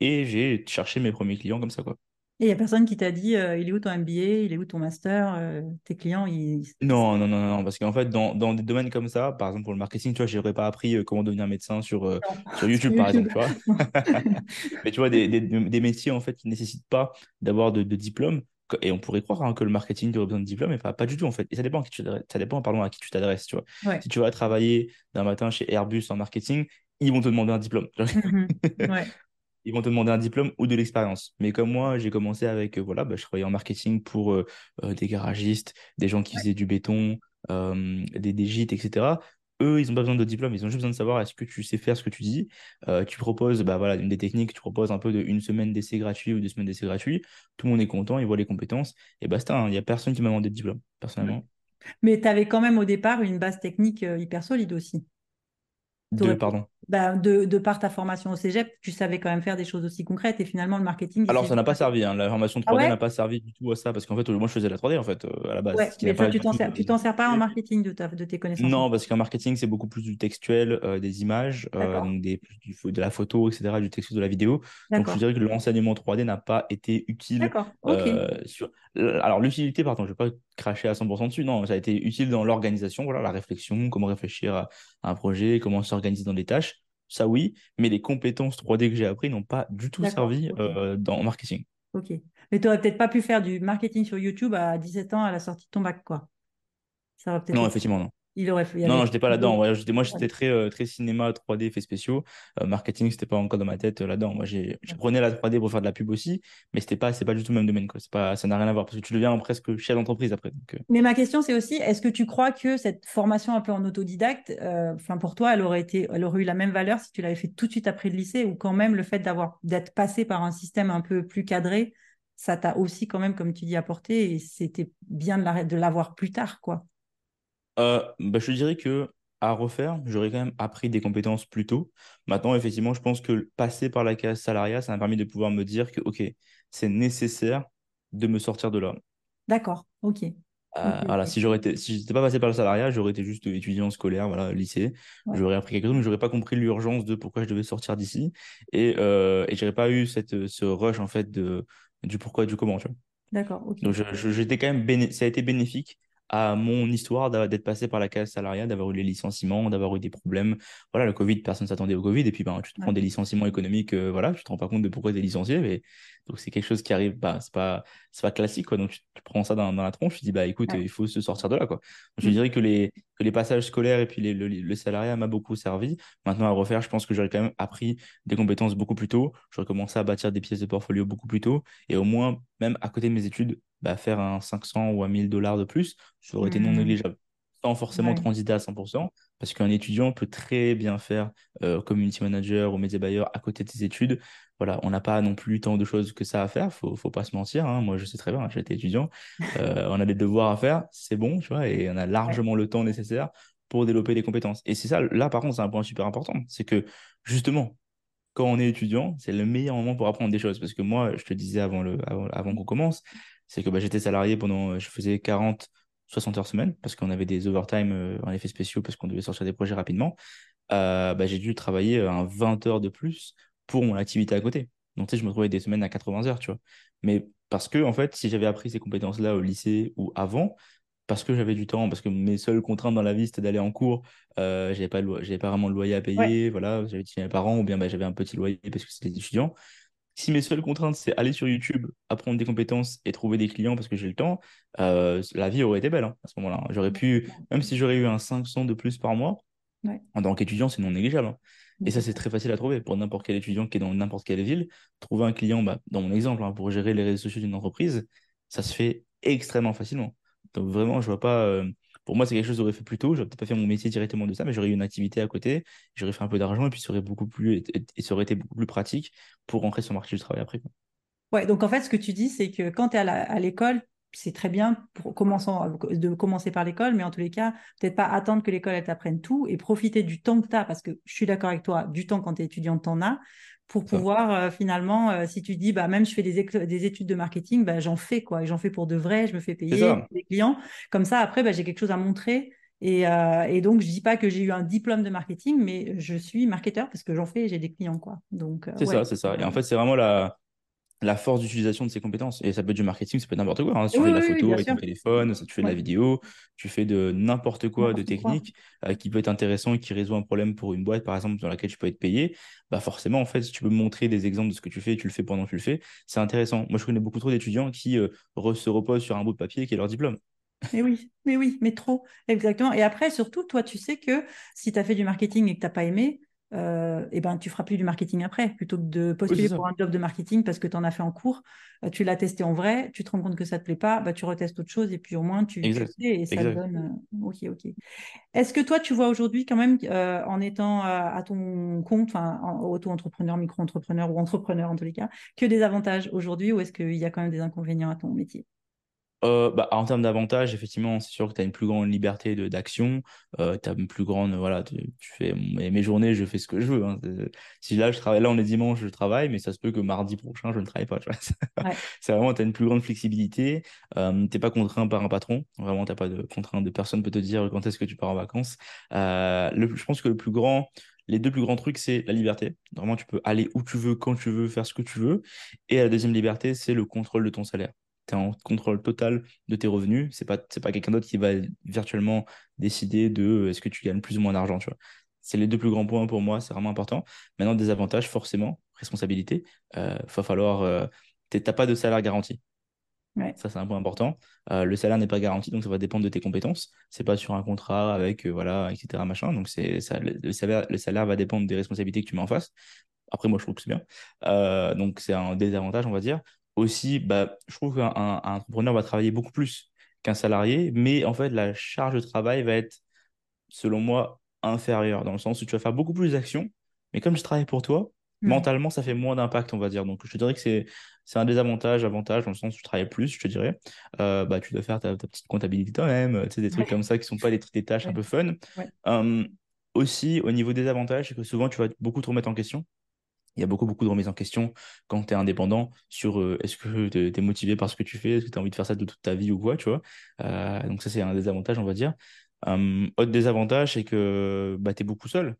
et j'ai cherché mes premiers clients comme ça, quoi. Et il n'y a personne qui t'a dit, euh, il est où ton MBA, il est où ton master, euh, tes clients, ils... Non, non, non, non, parce qu'en fait, dans, dans des domaines comme ça, par exemple pour le marketing, tu vois, j'aurais pas appris euh, comment devenir médecin sur, euh, sur YouTube, par exemple, tu vois. Mais tu vois, des, des, des métiers, en fait, qui ne nécessitent pas d'avoir de, de diplôme, et on pourrait croire hein, que le marketing aurait besoin de diplôme, mais pas, pas du tout, en fait. Et ça dépend à qui tu ça dépend, pardon, à qui tu t'adresses, tu vois. Ouais. Si tu vas travailler d'un matin chez Airbus en marketing, ils vont te demander un diplôme. Mhm. Ouais. Ils vont te demander un diplôme ou de l'expérience. Mais comme moi, j'ai commencé avec, euh, voilà, bah, je travaillais en marketing pour euh, euh, des garagistes, des gens qui faisaient du béton, euh, des, des gîtes, etc. Eux, ils n'ont pas besoin de diplôme, ils ont juste besoin de savoir est-ce que tu sais faire ce que tu dis? Tu proposes, bah, voilà, une des techniques, tu proposes un peu de une semaine d'essai gratuit ou deux semaines d'essai gratuit. Tout le monde est content, il voit les compétences, et basta. hein. Il n'y a personne qui m'a demandé de diplôme, personnellement. Mais tu avais quand même au départ une base technique hyper solide aussi. T'aurais- pardon. Bah, de, de, par ta formation au cégep, tu savais quand même faire des choses aussi concrètes et finalement le marketing. Alors ça n'a pas servi, hein. la formation 3D ah ouais? n'a pas servi du tout à ça parce qu'en fait moi je faisais la 3D en fait euh, à la base. Ouais, mais tu t'en sers, pas en marketing de, ta, de tes connaissances Non, parce qu'en marketing c'est beaucoup plus du textuel, euh, des images, euh, donc des, du, de la photo, etc., du texte, de la vidéo. Donc je dirais que l'enseignement 3D n'a pas été utile. D'accord, ok. Sur... Alors l'utilité, pardon, je ne vais pas cracher à 100% dessus, non, ça a été utile dans l'organisation, voilà, la réflexion, comment réfléchir à un projet, comment s'organiser dans les tâches ça oui, mais les compétences 3D que j'ai appris n'ont pas du tout servi euh, dans marketing. Ok. Mais tu n'aurais peut-être pas pu faire du marketing sur YouTube à 17 ans à la sortie de ton bac, quoi. Ça non, effectivement, non. Il aurait fait, non, non, j'étais pas là-dedans. moi, j'étais très, euh, très cinéma, 3D, effets spéciaux. Euh, marketing, c'était pas encore dans ma tête là-dedans. Moi, j'ai, je prenais la 3D pour faire de la pub aussi, mais c'était pas, c'est pas du tout le même domaine. Quoi. Pas, ça n'a rien à voir parce que tu deviens presque chef d'entreprise après. Donc, Mais ma question, c'est aussi, est-ce que tu crois que cette formation un peu en autodidacte, enfin pour toi, elle aurait été, elle aurait eu la même valeur si tu l'avais fait tout de suite après le lycée, ou quand même le fait d'avoir, d'être passé par un système un peu plus cadré, ça t'a aussi quand même, comme tu dis, apporté, et c'était bien de l'avoir plus tard, quoi? Euh, bah, je dirais que à refaire, j'aurais quand même appris des compétences plus tôt. Maintenant, effectivement, je pense que passer par la case salariat, ça m'a permis de pouvoir me dire que, OK, c'est nécessaire de me sortir de là. D'accord, OK. Euh, voilà, si j'aurais été, si j'étais pas passé par le salariat, j'aurais été juste étudiant scolaire, voilà, lycée. J'aurais appris quelque chose, mais j'aurais pas compris l'urgence de pourquoi je devais sortir d'ici. Et, euh, et j'aurais pas eu cette, ce rush, en fait, de, du pourquoi et du comment, D'accord, ok. Donc, j'étais quand même ça a été bénéfique à mon histoire d'être passé par la case salariale, d'avoir eu les licenciements, d'avoir eu des problèmes. Voilà, le Covid, personne ne s'attendait au Covid. Et puis, ben, tu te prends des licenciements économiques, euh, voilà, tu te rends pas compte de pourquoi tu es licencié. Mais... Donc, c'est quelque chose qui arrive, bah, c'est pas, pas classique, quoi. Donc, tu, prends ça dans, la tronche, tu dis, bah, écoute, il faut se sortir de là, quoi. je mmh. dirais que les, que les passages scolaires et puis les, le, salariat m'a beaucoup servi. Maintenant, à refaire, je pense que j'aurais quand même appris des compétences beaucoup plus tôt. J'aurais commencé à bâtir des pièces de portfolio beaucoup plus tôt. Et au moins, même à côté de mes études, bah, faire un 500 ou un 1000 dollars de plus, ça aurait été non mmh. négligeable. Sans forcément transiter à 100%, parce qu'un étudiant peut très bien faire euh, community manager ou média buyer à côté de ses études. Voilà, on n'a pas non plus tant de choses que ça à faire, faut, faut pas se mentir. Hein. Moi, je sais très bien, j'étais étudiant, euh, on a des devoirs à faire, c'est bon, tu vois, et on a largement le temps nécessaire pour développer des compétences. Et c'est ça, là, par contre, c'est un point super important, c'est que justement, quand on est étudiant, c'est le meilleur moment pour apprendre des choses. Parce que moi, je te disais avant, le, avant qu'on commence, c'est que bah, j'étais salarié pendant, euh, je faisais 40, 60 heures semaine parce qu'on avait des overtime euh, en effet spéciaux parce qu'on devait sortir des projets rapidement. Euh, bah, j'ai dû travailler un 20 heures de plus pour mon activité à côté. Donc, tu sais, je me trouvais des semaines à 80 heures, tu vois. Mais parce que, en fait, si j'avais appris ces compétences-là au lycée ou avant, parce que j'avais du temps, parce que mes seules contraintes dans la vie, c'était d'aller en cours, euh, j'avais pas, pas vraiment de loyer à payer, voilà, j'avais mes parents, ou bien bah, j'avais un petit loyer parce que c'était étudiant si mes seules contraintes, c'est aller sur YouTube, apprendre des compétences et trouver des clients parce que j'ai le temps, euh, la vie aurait été belle hein, à ce moment-là. J'aurais pu, même si j'aurais eu un 500 de plus par mois, en tant qu'étudiant, c'est non négligeable. Hein. Et ça, c'est très facile à trouver pour n'importe quel étudiant qui est dans n'importe quelle ville. Trouver un client, bah, dans mon exemple, hein, pour gérer les réseaux sociaux d'une entreprise, ça se fait extrêmement facilement. Donc vraiment, je vois pas. Euh, pour moi, c'est quelque chose que j'aurais fait plus tôt. J'aurais peut-être pas fait mon métier directement de ça, mais j'aurais eu une activité à côté, j'aurais fait un peu d'argent et puis ça aurait beaucoup plus été beaucoup plus pratique pour rentrer sur le marché du travail après. Ouais, donc en fait, ce que tu dis, c'est que quand tu es à l'école, c'est très bien de commencer par l'école, mais en tous les cas, peut-être pas attendre que l'école t'apprenne tout et profiter du temps que tu as, parce que je suis d'accord avec toi, du temps quand tu es étudiant, tu en as, pour pouvoir euh, finalement, euh, si tu dis, bah, même je fais des, des études de marketing, bah, j'en fais quoi, et j'en fais pour de vrai, je me fais payer des clients. Comme ça, après, bah, j'ai quelque chose à montrer. Et, euh, et, donc, je dis pas que j'ai eu un diplôme de marketing, mais je suis marketeur parce que j'en fais et j'ai des clients. quoi. Donc, c'est ça, c'est ça. Et en fait, c'est vraiment la, la force d'utilisation de ces compétences. Et ça peut être du marketing, ça peut être n'importe quoi. Hein. Tu fais de la photo avec ton téléphone, ça, tu fais de la vidéo, tu fais de n'importe quoi de technique euh, qui peut être intéressant et qui résout un problème pour une boîte, par exemple, dans laquelle tu peux être payé. Bah forcément, en fait, si tu peux montrer des exemples de ce que tu fais, tu le fais pendant que tu le fais, c'est intéressant. Moi, je connais beaucoup trop d'étudiants qui euh, se reposent sur un bout de papier qui est leur diplôme. Mais oui, mais oui, mais trop, exactement. Et après, surtout, toi, tu sais que si tu as fait du marketing et que tu n'as pas aimé, euh, et ben, tu feras plus du marketing après. Plutôt que de postuler pour un job de marketing parce que tu en as fait en cours, euh, tu l'as testé en vrai, tu te rends compte que ça ne te plaît pas, bah, tu retestes autre chose et puis au moins tu, sais et ça te donne. Euh, ok, ok. Est-ce que toi, tu vois aujourd'hui quand même, en étant à ton compte, enfin, auto-entrepreneur, micro-entrepreneur ou entrepreneur en tous les cas, que des avantages aujourd'hui ou est-ce qu'il y a quand même des inconvénients à ton métier? Euh, bah, en termes d'avantages, effectivement, c'est sûr que tu as une plus grande liberté d'action. Euh, tu as une plus grande. Voilà, tu, tu fais mes, mes journées, je fais ce que je veux. hein. C'est- Si là, je travaille, là, on est dimanche, je travaille, mais ça se peut que mardi prochain, je ne travaille pas. tu. Ouais, C'est vraiment, tu as une plus grande flexibilité. Euh, t'es pas contraint par un patron. Vraiment, tu pas de contrainte de personne peut te dire quand est-ce que tu pars en vacances. Euh, le, je pense que le plus grand. Les deux plus grands trucs, c'est la liberté. Vraiment, tu peux aller où tu veux, quand tu veux, faire ce que tu veux. Et la deuxième liberté, c'est le contrôle de ton salaire tu es en contrôle total de tes revenus. C'est pas, c'est pas quelqu'un d'autre qui va virtuellement décider de euh, est-ce que tu gagnes plus ou moins d'argent, tu vois. C'est les deux plus grands points pour moi, c'est vraiment important. Maintenant, des avantages, forcément, responsabilité. Euh, va falloir. Euh, t'es- t'as pas de salaire garanti. ouais, Ça, c'est un point important. Euh, le salaire n'est pas garanti, donc ça va dépendre de tes compétences. C'est pas sur un contrat avec, voilà, etc., machin. Donc, c'est, ça, le, salaire, le salaire va dépendre des responsabilités que tu mets en face. Après, moi, je trouve que c'est bien. Donc, c'est un désavantage, on va dire. Aussi, bah, je trouve qu'un un- un entrepreneur va travailler beaucoup plus qu'un salarié, mais en fait, la charge de travail va être, selon moi, inférieure, dans le sens où tu vas faire beaucoup plus d'actions, mais comme je travaille pour toi, ouais, mentalement, ça fait moins d'impact, on va dire. Donc, je te dirais que c'est, c'est un désavantage, avantage, dans le sens où tu travailles plus, je te dirais. Euh, bah, tu dois faire ta, ta petite comptabilité toi-même, tu sais, des trucs ouais, comme ça qui sont pas des, des tâches un peu fun. ouais, Euh, aussi, au niveau des avantages, c'est que souvent, tu vas beaucoup te remettre en question. Il y a beaucoup, beaucoup de remises en question quand tu es indépendant sur euh, est-ce que tu es motivé par ce que tu fais, est-ce que tu as envie de faire ça de toute ta vie ou quoi, tu vois? Euh, donc ça, c'est un désavantage, on va dire. Euh, autre désavantage, c'est que bah, tu es beaucoup seul,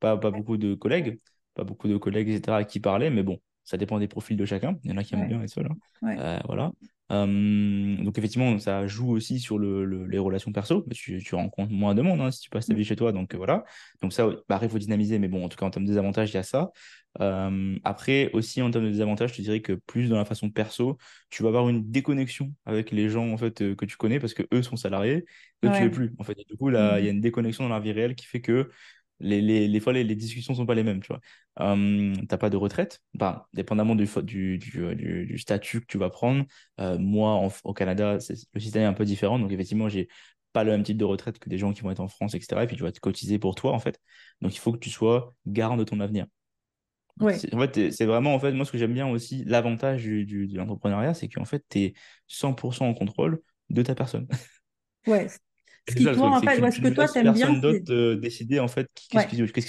pas, pas beaucoup de collègues, pas beaucoup de collègues, etc., à qui parler, mais bon, ça dépend des profils de chacun. Il y en a qui aiment ouais, bien être seul. hein. ouais, Euh, voilà. Euh, donc effectivement, ça joue aussi sur le, le- les relations perso. Tu, tu rencontres moins de monde hein, si tu passes ta vie chez toi. Donc euh, voilà. Donc ça, bah, après, il faut dynamiser. Mais bon, en tout cas, en termes de désavantages, il y a ça. Euh, après, aussi, en termes de désavantages, je te dirais que plus dans la façon perso, tu vas avoir une déconnexion avec les gens en fait, que tu connais parce que eux sont salariés, tu ouais, l'es plus. En fait, et du coup, là, il y a mhm, une déconnexion dans la vie réelle qui fait que les, les, les fois, les, les discussions sont pas les mêmes, tu vois. Euh, t'as pas de retraite, bah, dépendamment du, du, du, du- statut que tu vas prendre. Euh, moi, en- au Canada, le système est un peu différent, donc effectivement, j'ai pas le même type de retraite que des gens qui vont être en France, etc. Et puis tu vas te cotiser pour toi, en fait. Donc il faut que tu sois garant de ton avenir. ouais, C'est- En fait, c'est vraiment, en fait, moi, ce que j'aime bien aussi, l'avantage du, du- de l'entrepreneuriat, c'est qu'en fait, tu es 100% en contrôle de ta personne. ouais. Ce qui, toi, en que fait, ce toi, t'aimes bien, personne d'autre décider, en fait, qu'est-ce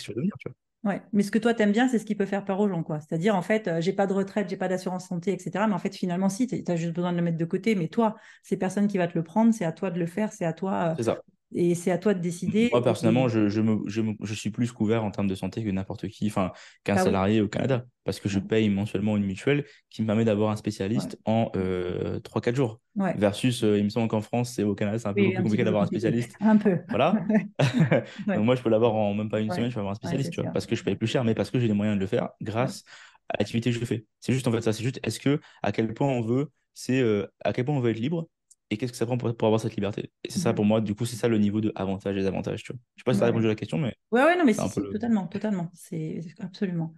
vas devenir, tu vois. Ouais, mais ce que toi t'aimes bien, c'est ce qui peut faire peur aux gens, quoi. C'est-à-dire, en fait, euh, j'ai pas de retraite, j'ai pas d'assurance santé, etc. Mais en fait, finalement, si, tu as juste besoin de le mettre de côté. Mais toi, c'est personne qui va te le prendre, c'est à toi de le faire, c'est à toi, euh, C'est ça. Et c'est à toi de décider. Moi, personnellement, Et... je, je, me, je, me- je suis plus couvert en termes de santé que n'importe qui, enfin, qu'un Ah oui, salarié au Canada, parce que je paye mensuellement une mutuelle qui me permet d'avoir un ouais, spécialiste en euh, 3-4 jours. ouais. Versus, euh, il me semble qu'en France, c'est au Canada, c'est un peu Oui, plus un compliqué d'avoir un spécialiste. Un peu. Voilà. Ouais, Donc moi, je peux l'avoir en même pas une semaine, je peux avoir un spécialiste, tu vois, parce que je paye plus cher, mais parce que j'ai les moyens de le faire grâce à l'activité que je fais. C'est juste en fait ça, c'est juste est-ce que à quel point on veut, c'est euh, à quel point on veut être libre et qu'est-ce que ça prend pour, pour avoir cette liberté? Et c'est ça pour moi, du coup, c'est ça le niveau de avantages et vois. Je sais pas si tu as répondu à la question, mais Ouais, ouais, non, mais si, si, le. totalement, totalement. C'est absolument.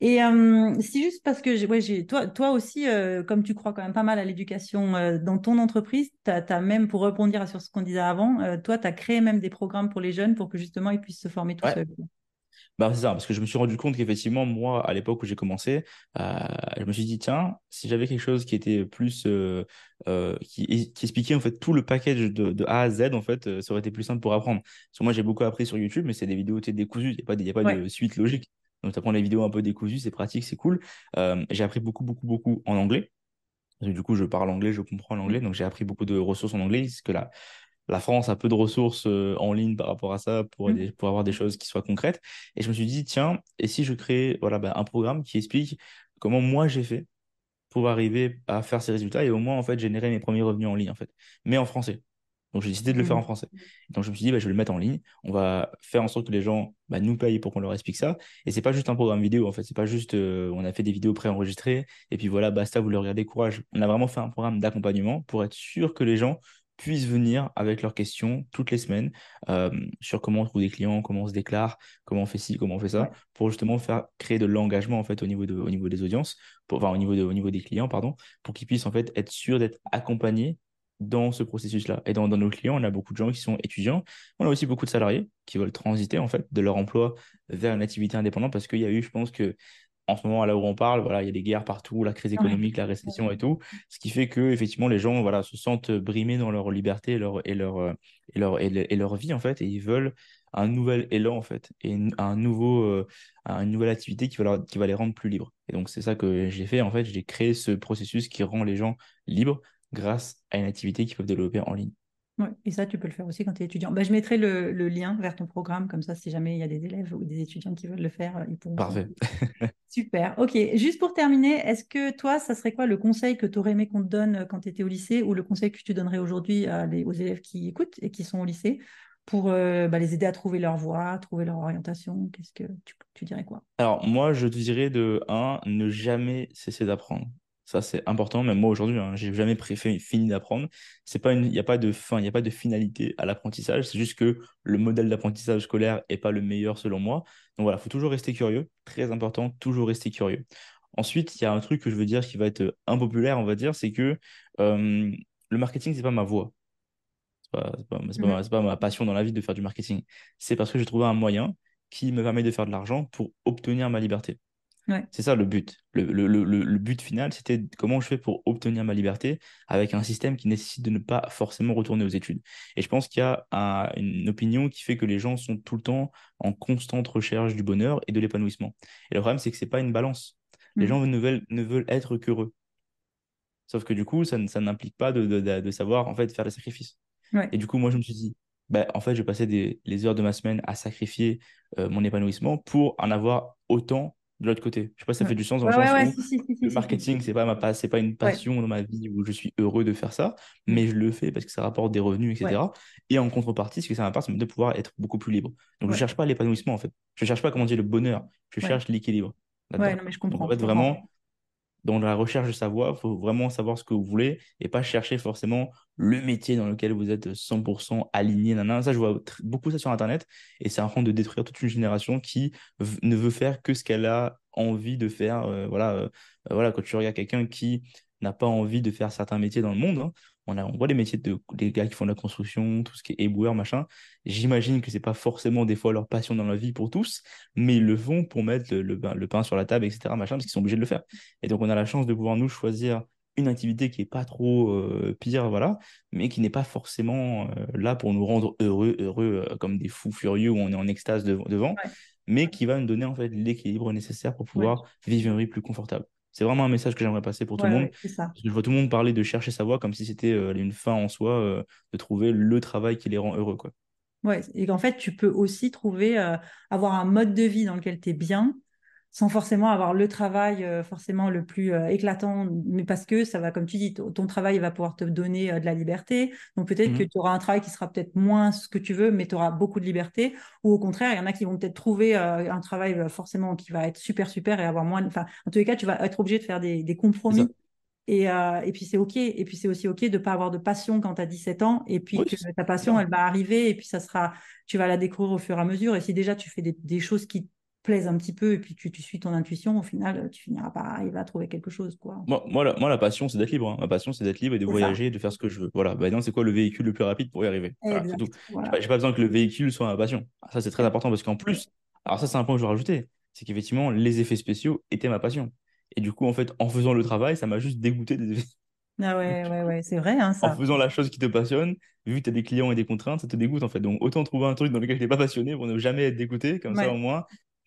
Et euh, c'est juste parce que ouais, toi, toi aussi, euh, comme tu crois quand même pas mal à l'éducation euh, dans ton entreprise, tu as, même, pour rebondir sur ce qu'on disait avant, euh, toi, tu as créé même des programmes pour les jeunes pour que justement ils puissent se former tout Ouais, seuls. Bah c'est ça, parce que je me suis rendu compte qu'effectivement, moi, à l'époque où j'ai commencé, euh, je me suis dit, tiens, si j'avais quelque chose qui était plus, euh, euh, qui, qui expliquait en fait tout le package de, de A à Z, en fait, ça aurait été plus simple pour apprendre. Parce que moi, j'ai beaucoup appris sur YouTube, mais c'est des vidéos décousues, il n'y a pas, y a pas Ouais. de suite logique. Donc, tu apprends les vidéos un peu décousues, c'est pratique, c'est cool. J'ai appris beaucoup, beaucoup, beaucoup en anglais. Du coup, je parle anglais, je comprends l'anglais, donc j'ai appris beaucoup de ressources en anglais. Parce que là, la France a peu de ressources euh, en ligne par rapport à ça pour, Mm. des- pour avoir des choses qui soient concrètes. Et je me suis dit, tiens, et si je crée voilà, bah, un programme qui explique comment moi j'ai fait pour arriver à faire ces résultats et au moins en fait générer mes premiers revenus en ligne en fait, mais en français. Donc j'ai décidé de le faire en Mhm. français. Donc je me suis dit, bah, je vais le mettre en ligne. On va faire en sorte que les gens bah, nous payent pour qu'on leur explique ça. Et c'est pas juste un programme vidéo en fait. C'est pas juste euh, on a fait des vidéos préenregistrées et puis voilà, basta, vous le regardez, courage. On a vraiment fait un programme d'accompagnement pour être sûr que les gens puissent venir avec leurs questions toutes les semaines euh, sur comment on trouve des clients, comment on se déclare, comment on fait ci, comment on fait ça, Ouais. pour justement faire créer de l'engagement en fait au niveau de, au niveau des audiences, pour, enfin au niveau de, au niveau des clients, pardon, pour qu'ils puissent en fait être sûrs d'être accompagnés dans ce processus-là. Et dans, dans nos clients, on a beaucoup de gens qui sont étudiants. On a aussi beaucoup de salariés qui veulent transiter en fait de leur emploi vers une activité indépendante parce qu'il y a eu, je pense que en ce moment, là où on parle, voilà, il y a des guerres partout, la crise économique, la récession et tout, ce qui fait que effectivement les gens voilà, se sentent brimés dans leur liberté et leur, et leur, euh, et leur, et le- et leur vie en fait, et ils veulent un nouvel élan en fait, et une- un nouveau, euh, une nouvelle activité qui va, leur- qui va les rendre plus libres. Et donc c'est ça que j'ai fait en fait, j'ai créé ce processus qui rend les gens libres grâce à une activité qu'ils peuvent développer en ligne. Ouais, et ça, tu peux le faire aussi quand tu es étudiant. Bah, je mettrai le, le lien vers ton programme, comme ça, si jamais il y a des élèves ou des étudiants qui veulent le faire, euh, ils pourront Parfait. Super. Ok. Juste pour terminer, est-ce que toi, ça serait quoi le conseil que tu aurais aimé qu'on te donne euh, quand tu étais au lycée ou le conseil que tu donnerais aujourd'hui aux élèves qui écoutent et qui sont au lycée pour euh, bah, les aider à trouver leur voie, trouver leur orientation? Qu'est-ce que tu, tu dirais quoi? Alors, moi, je te dirais de un, ne jamais cesser d'apprendre. Ça, c'est important. Même moi, aujourd'hui, hein, j'ai jamais préféré, fini d'apprendre. Il n'y a pas de fin, il n'y a pas de finalité à l'apprentissage. C'est juste que le modèle d'apprentissage scolaire est pas le meilleur selon moi. Donc voilà, il faut toujours rester curieux. Très important, toujours rester curieux. Ensuite, il y a un truc que je veux dire qui va être impopulaire, on va dire, c'est que euh, le marketing, c'est pas ma voie. C'est pas, Mhm. ma pas ma passion dans la vie de faire du marketing. C'est parce que j'ai trouvé un moyen qui me permet de faire de l'argent pour obtenir ma liberté. Ouais. C'est ça le but. Le, le- le- le- but final, c'était comment je fais pour obtenir ma liberté avec un système qui nécessite de ne pas forcément retourner aux études. Et je pense qu'il y a un- une opinion qui fait que les gens sont tout le temps en constante recherche du bonheur et de l'épanouissement. Et le problème, c'est que c'est pas une balance. Les Mhm. gens ne veulent, ne veulent être qu'heureux. Sauf que du coup, ça, ne- ça n'implique pas de, de, de- de savoir en fait faire des sacrifices. Ouais. Et du coup, moi, je me suis dit, bah, en fait, je passais des, les heures de ma semaine à sacrifier euh, mon épanouissement pour en avoir autant de l'autre côté. Je sais pas si ça fait du sens dans le Ouais, sens ouais, où si, si, si, si, le marketing, c'est pas ma pa- c'est pas une passion dans ma vie où je suis heureux de faire ça, mais je le fais parce que ça rapporte des revenus, etc. Et en contrepartie, ce que ça m'apporte, c'est de pouvoir être beaucoup plus libre. Donc, je cherche pas l'épanouissement, en fait. Je cherche pas, comment dire, le bonheur. Je cherche l'équilibre Ouais, non, mais je Donc, en comprends. fait, comprends. vraiment, dans la recherche de savoir, il faut vraiment savoir ce que vous voulez et pas chercher forcément le métier dans lequel vous êtes 100% aligné. Ça, je vois beaucoup ça sur Internet et c'est en train de détruire toute une génération qui ne veut faire que ce qu'elle a envie de faire. Voilà, euh, euh, voilà, quand tu regardes quelqu'un qui n'a pas envie de faire certains métiers dans le monde, hein, on a, on voit les métiers de, des gars qui font de la construction, tout ce qui est éboueur, machin. J'imagine que c'est pas forcément des fois leur passion dans la vie pour tous, mais ils le font pour mettre le, le pain le pain sur la table, etc., machin, parce qu'ils sont obligés de le faire. Et donc, on a la chance de pouvoir nous choisir une activité qui est pas trop euh, pire, voilà, mais qui n'est pas forcément euh, là pour nous rendre heureux, heureux euh, comme des fous furieux où on est en extase de- devant, Ouais. mais qui va nous donner en fait l'équilibre nécessaire pour Ouais. pouvoir vivre une vie plus confortable. C'est vraiment un message que j'aimerais passer pour tout Ouais, le monde. ouais, ça. Je vois tout le monde parler de chercher sa voie comme si c'était euh, une fin en soi, euh, de trouver le travail qui les rend heureux, quoi. Ouais, et qu'en fait, tu peux aussi trouver, euh, avoir un mode de vie dans lequel tu es bien, sans forcément avoir le travail euh, forcément le plus euh, éclatant, mais parce que ça va, comme tu dis, ton, travail va pouvoir te donner euh, de la liberté. Donc peut-être que Mhm. tu auras un travail qui sera peut-être moins ce que tu veux, mais tu auras beaucoup de liberté. Ou au contraire, il y en a qui vont peut-être trouver un travail forcément qui va être super, super et avoir moins... Enfin, en tous les cas, tu vas être obligé de faire des, des compromis. Et, euh, et puis c'est OK. Et puis c'est aussi OK de ne pas avoir de passion quand tu as 17 ans. Et puis Oui, que c'est ta passion, elle va arriver. Et puis ça sera, tu vas la découvrir au fur et à mesure. Et si déjà tu fais des, des choses qui te plaisent un petit peu et puis tu, tu suis ton intuition, au final, tu finiras par arriver à trouver quelque chose. Quoi. Moi, moi, la, moi, la passion, c'est d'être libre. hein. Ma passion, c'est d'être libre et de ça. voyager et de faire ce que je veux. Voilà. Bah, non, c'est quoi le véhicule le plus rapide pour y arriver? Voilà. J'ai Voilà. pas, besoin que le véhicule soit ma passion. Ah, Ça, c'est très important parce qu'en plus, alors ça, c'est un point que je veux rajouter, c'est qu'effectivement, les effets spéciaux étaient ma passion. Et du coup, en fait, en faisant le travail, ça m'a juste dégoûté des effets. Ah ouais, ouais, ouais, c'est vrai, hein, en ça. faisant la chose qui te passionne, vu que tu as des clients et des contraintes, ça te dégoûte en fait. Donc, autant trouver un truc dans lequel tu n'es pas passionné pour ne jamais être dégoûté. Comme ça, au moins,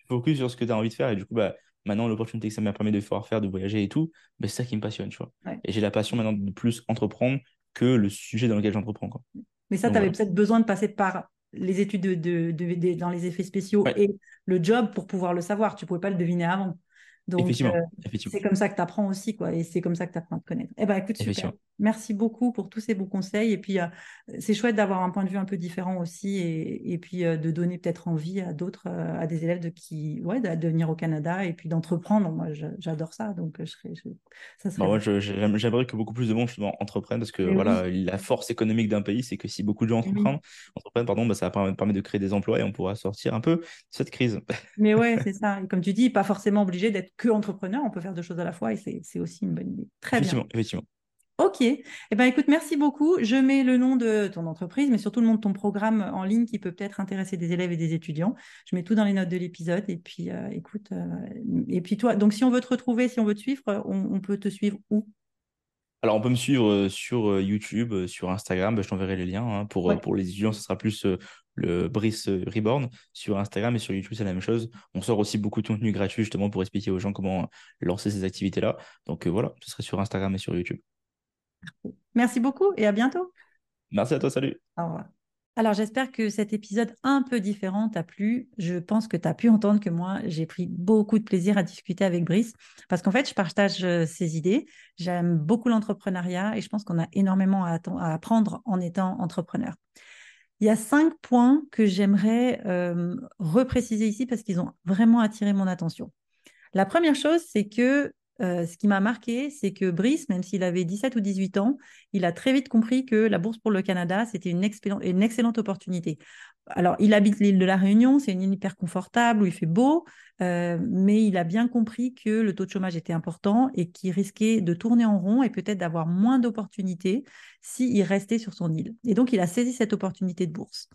tu focuses sur ce que tu as envie de faire. Et du coup, bah, maintenant, l'opportunité que ça m'a permis de pouvoir faire, de voyager et tout, bah, c'est ça qui me passionne, tu vois. ouais. Et j'ai la passion maintenant de plus entreprendre que le sujet dans lequel j'entreprends, quoi. Mais ça, tu avais voilà. peut-être besoin de passer par les études de, de- de- de- dans les effets spéciaux Ouais, et le job pour pouvoir le savoir. Tu ne pouvais pas le deviner avant. Donc, effectivement, euh, effectivement, c'est comme ça que tu apprends aussi, quoi. Et c'est comme ça que tu apprends à te connaître. Eh ben, écoute, super. Merci beaucoup pour tous ces bons conseils. Et puis, euh, c'est chouette d'avoir un point de vue un peu différent aussi et, et puis euh, de donner peut-être envie à d'autres, à des élèves de, qui, ouais, de, venir au Canada et puis d'entreprendre. Moi, j'adore ça. Donc, je serais, je- ça Bah, serait j'aime- j'aimerais que beaucoup plus de monde entreprennent parce que oui, voilà, la force économique d'un pays, c'est que si beaucoup de gens oui. entreprennent, entreprennent pardon, bah, ça permettre de créer des emplois et on pourra sortir un peu de cette crise. Mais ouais, c'est ça. Et comme tu dis, pas forcément obligé d'être que entrepreneur. On peut faire deux choses à la fois et c'est aussi une bonne idée. Très bien. Effectivement, effectivement. Ok. Eh ben, écoute, merci beaucoup. Je mets le nom de ton entreprise, mais surtout le nom de ton programme en ligne qui peut peut-être intéresser des élèves et des étudiants. Je mets tout dans les notes de l'épisode. Et puis, euh, écoute, euh, et puis toi, donc si on veut te retrouver, si on veut te suivre, on, on peut te suivre où? Alors, on peut me suivre euh, sur YouTube, sur Instagram. Bah, je t'enverrai les liens. hein. Pour, Ouais. pour les étudiants, ce sera plus le Brice Reborn. Sur Instagram et sur YouTube, c'est la même chose. On sort aussi beaucoup de contenu gratuit justement pour expliquer aux gens comment lancer ces activités-là. Donc euh, voilà, ce serait sur Instagram et sur YouTube. Merci beaucoup et à bientôt. Merci à toi, salut. Au revoir. Alors, j'espère que cet épisode un peu différent t'a plu. Je pense que tu as pu entendre que moi, j'ai pris beaucoup de plaisir à discuter avec Brice parce qu'en fait, je partage euh, ses idées. J'aime beaucoup l'entrepreneuriat et je pense qu'on a énormément à apprendre en étant entrepreneur. Il y a cinq points que j'aimerais euh, repréciser ici parce qu'ils ont vraiment attiré mon attention. La première chose, c'est que euh, ce qui m'a marqué, c'est que Brice, même s'il avait 17 ou 18 ans, il a très vite compris que la bourse pour le Canada, c'était une, excellente opportunité. Alors, il habite l'île de la Réunion, c'est une île hyper confortable où il fait beau, euh, mais il a bien compris que le taux de chômage était important et qu'il risquait de tourner en rond et peut-être d'avoir moins d'opportunités s'il restait sur son île. Et donc, il a saisi cette opportunité de bourse.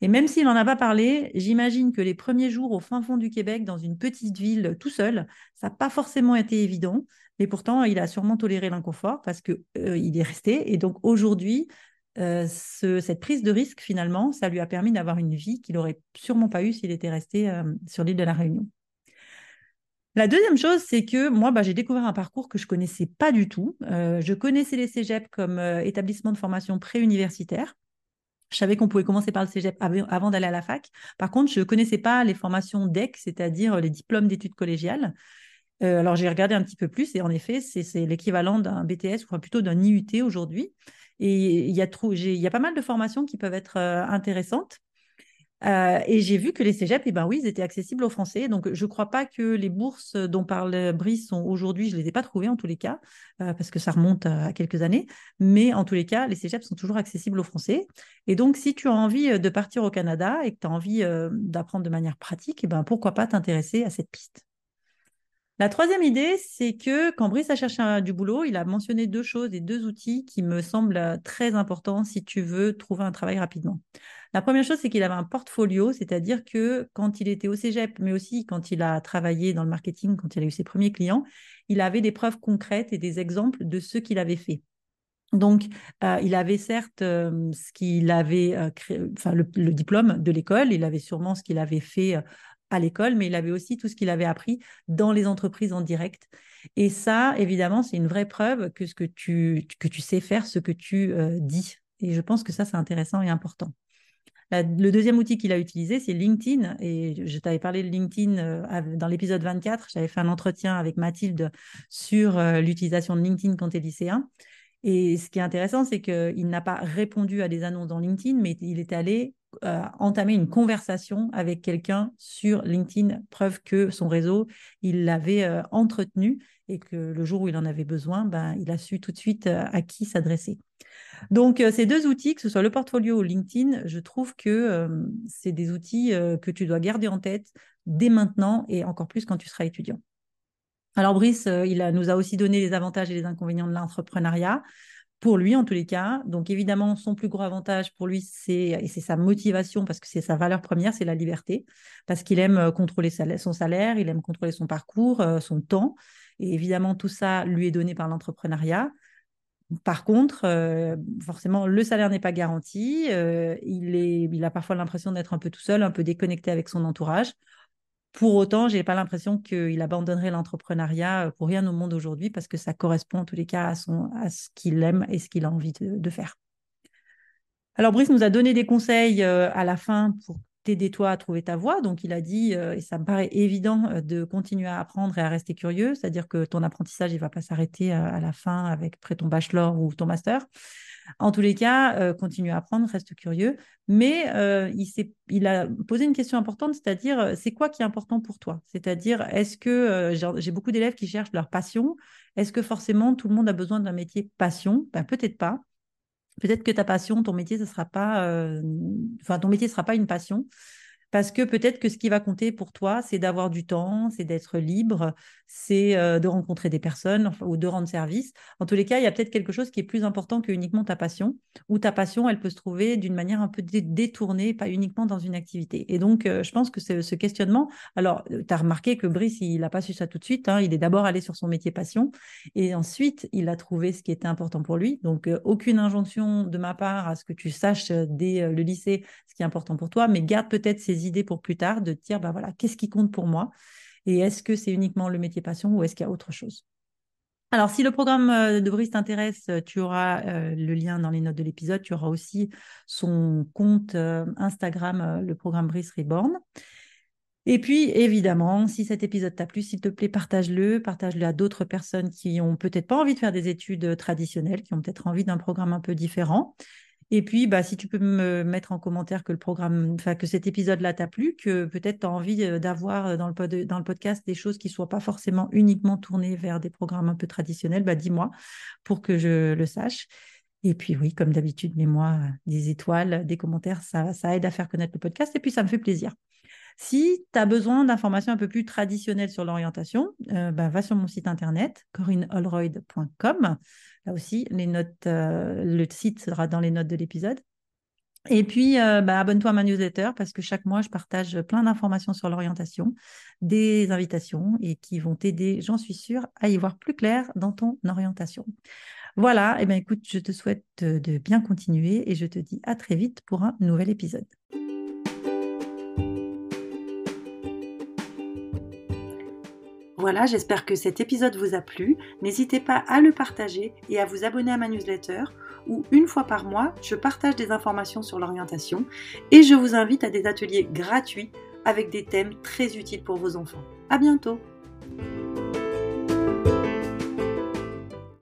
Et même s'il n'en a pas parlé, j'imagine que les premiers jours au fin fond du Québec, dans une petite ville tout seul, ça n'a pas forcément été évident. Mais pourtant, il a sûrement toléré l'inconfort parce qu'il euh, est resté. Et donc aujourd'hui, euh, ce- cette prise de risque, finalement, ça lui a permis d'avoir une vie qu'il n'aurait sûrement pas eue s'il était resté euh, sur l'île de la Réunion. La deuxième chose, c'est que moi, bah, j'ai découvert un parcours que je connaissais pas du tout. Euh, je connaissais les cégeps comme établissement de formation préuniversitaire. Je savais qu'on pouvait commencer par le cégep av- avant d'aller à la fac. Par contre, je ne connaissais pas les formations DEC, c'est-à-dire les diplômes d'études collégiales. Alors, j'ai regardé un petit peu plus et en effet, c'est l'équivalent d'un BTS ou plutôt d'un IUT aujourd'hui. Et il y, a y a pas mal de formations qui peuvent être euh, intéressantes. Euh, et j'ai vu que les cégeps, eh ben oui, ils étaient accessibles aux Français. Donc, je ne crois pas que les bourses dont parle Brice sont aujourd'hui, je ne les ai pas trouvées en tous les cas, euh, parce que ça remonte à quelques années. Mais en tous les cas, les cégeps sont toujours accessibles aux Français. Et donc, si tu as envie euh, de partir au Canada et que tu as envie euh, d'apprendre de manière pratique, eh ben, pourquoi pas t'intéresser à cette piste. La troisième idée, c'est que quand Brice a cherché un- du boulot, il a mentionné deux choses et deux outils qui me semblent très importants si tu veux trouver un travail rapidement. La première chose, c'est qu'il avait un portfolio, c'est-à-dire que quand il était au cégep, mais aussi quand il a travaillé dans le marketing, quand il a eu ses premiers clients, il avait des preuves concrètes et des exemples de ce qu'il avait fait. Donc, euh, il avait certes euh, ce qu'il avait euh, créé, enfin le, diplôme de l'école, il avait sûrement ce qu'il avait fait à l'école, mais il avait aussi tout ce qu'il avait appris dans les entreprises en direct. Et ça, évidemment, c'est une vraie preuve que ce que tu que tu sais faire, ce que tu euh, dis. Et je pense que ça, c'est intéressant et important. Le deuxième outil qu'il a utilisé, c'est LinkedIn. Et je t'avais parlé de LinkedIn euh, dans l'épisode 24. J'avais fait un entretien avec Mathilde sur euh, l'utilisation de LinkedIn quand tu es lycéen. Et ce qui est intéressant, c'est qu'il n'a pas répondu à des annonces dans LinkedIn, mais il est allé euh, entamer une conversation avec quelqu'un sur LinkedIn, preuve que son réseau, il l'avait euh, entretenu et que le jour où il en avait besoin, ben, il a su tout de suite euh, à qui s'adresser. Donc, ces deux outils, que ce soit le portfolio ou LinkedIn, je trouve que c'est des outils que tu dois garder en tête dès maintenant et encore plus quand tu seras étudiant. Alors, Brice, il nous a aussi donné les avantages et les inconvénients de l'entrepreneuriat. Pour lui, en tous les cas. Donc, évidemment, son plus gros avantage pour lui, c'est, et c'est sa motivation, parce que c'est sa valeur première, c'est la liberté. Parce qu'il aime euh, contrôler son salaire, il aime contrôler son parcours, euh, son temps. Et évidemment, tout ça lui est donné par l'entrepreneuriat. Par contre, euh, forcément, le salaire n'est pas garanti. il est, il a parfois l'impression d'être un peu tout seul, un peu déconnecté avec son entourage. Pour autant, j'ai pas l'impression qu'il abandonnerait l'entrepreneuriat euh, pour rien au monde aujourd'hui parce que ça correspond en tous les cas à, ce qu'il aime et ce qu'il a envie de, faire. Alors, Brice nous a donné des conseils euh, à la fin pour t'aider toi à trouver ta voie. Donc, il a dit, euh, et ça me paraît évident, de continuer à apprendre et à rester curieux, c'est-à-dire que ton apprentissage, il va pas s'arrêter à la fin avec après ton bachelor ou ton master. En tous les cas, euh, continue à apprendre, reste curieux. Mais euh, il, il a posé une question importante, c'est-à-dire, euh, c'est quoi qui est important pour toi? C'est-à-dire, est-ce que j'ai beaucoup d'élèves qui cherchent leur passion Est-ce que forcément tout le monde a besoin d'un métier passion? Ben, Peut-être pas. Peut-être que ta passion, ton métier, ce sera pas, enfin, ton métier ne sera pas une passion. Parce que peut-être que ce qui va compter pour toi, c'est d'avoir du temps, c'est d'être libre, c'est euh, de rencontrer des personnes ou de rendre service. En tous les cas, il y a peut-être quelque chose qui est plus important que uniquement ta passion, ou ta passion, elle peut se trouver d'une manière un peu détournée, pas uniquement dans une activité. Et donc, euh, je pense que ce questionnement, alors, euh, tu as remarqué que Brice, il n'a pas su ça tout de suite, hein. il est d'abord allé sur son métier passion, et ensuite, il a trouvé ce qui était important pour lui. Donc, aucune injonction de ma part à ce que tu saches dès le lycée ce qui est important pour toi, mais garde peut-être ces idées pour plus tard, de dire, bah voilà, qu'est-ce qui compte pour moi? Et est-ce que c'est uniquement le métier passion ou est-ce qu'il y a autre chose? Alors, si le programme euh, de Brice t'intéresse, euh, tu auras euh, le lien dans les notes de l'épisode. Tu auras aussi son compte Instagram, le programme Brice Reborn. Et puis, évidemment, si cet épisode t'a plu, s'il te plaît, partage-le. Partage-le à d'autres personnes qui ont peut-être pas envie de faire des études traditionnelles, qui ont peut-être envie d'un programme un peu différent. Et puis, bah, si tu peux me mettre en commentaire que le programme, enfin, que cet épisode-là t'a plu, que peut-être tu as envie d'avoir dans le, podcast des choses qui ne soient pas forcément uniquement tournées vers des programmes un peu traditionnels, bah, dis-moi pour que je le sache. Et puis, oui, comme d'habitude, mets-moi des étoiles, des commentaires, ça aide à faire connaître le podcast et puis ça me fait plaisir. Si tu as besoin d'informations un peu plus traditionnelles sur l'orientation, euh, bah, va sur mon site internet, corineholroyd.com. Là aussi, les notes, euh, le site sera dans les notes de l'épisode. Et puis, euh, bah, abonne-toi à ma newsletter parce que chaque mois, je partage plein d'informations sur l'orientation, des invitations et qui vont t'aider, j'en suis sûre, à y voir plus clair dans ton orientation. Voilà, eh bien écoute, je te souhaite de bien continuer et je te dis à très vite pour un nouvel épisode. Voilà, j'espère que cet épisode vous a plu. N'hésitez pas à le partager et à vous abonner à ma newsletter où une fois par mois, je partage des informations sur l'orientation et je vous invite à des ateliers gratuits avec des thèmes très utiles pour vos enfants. À bientôt!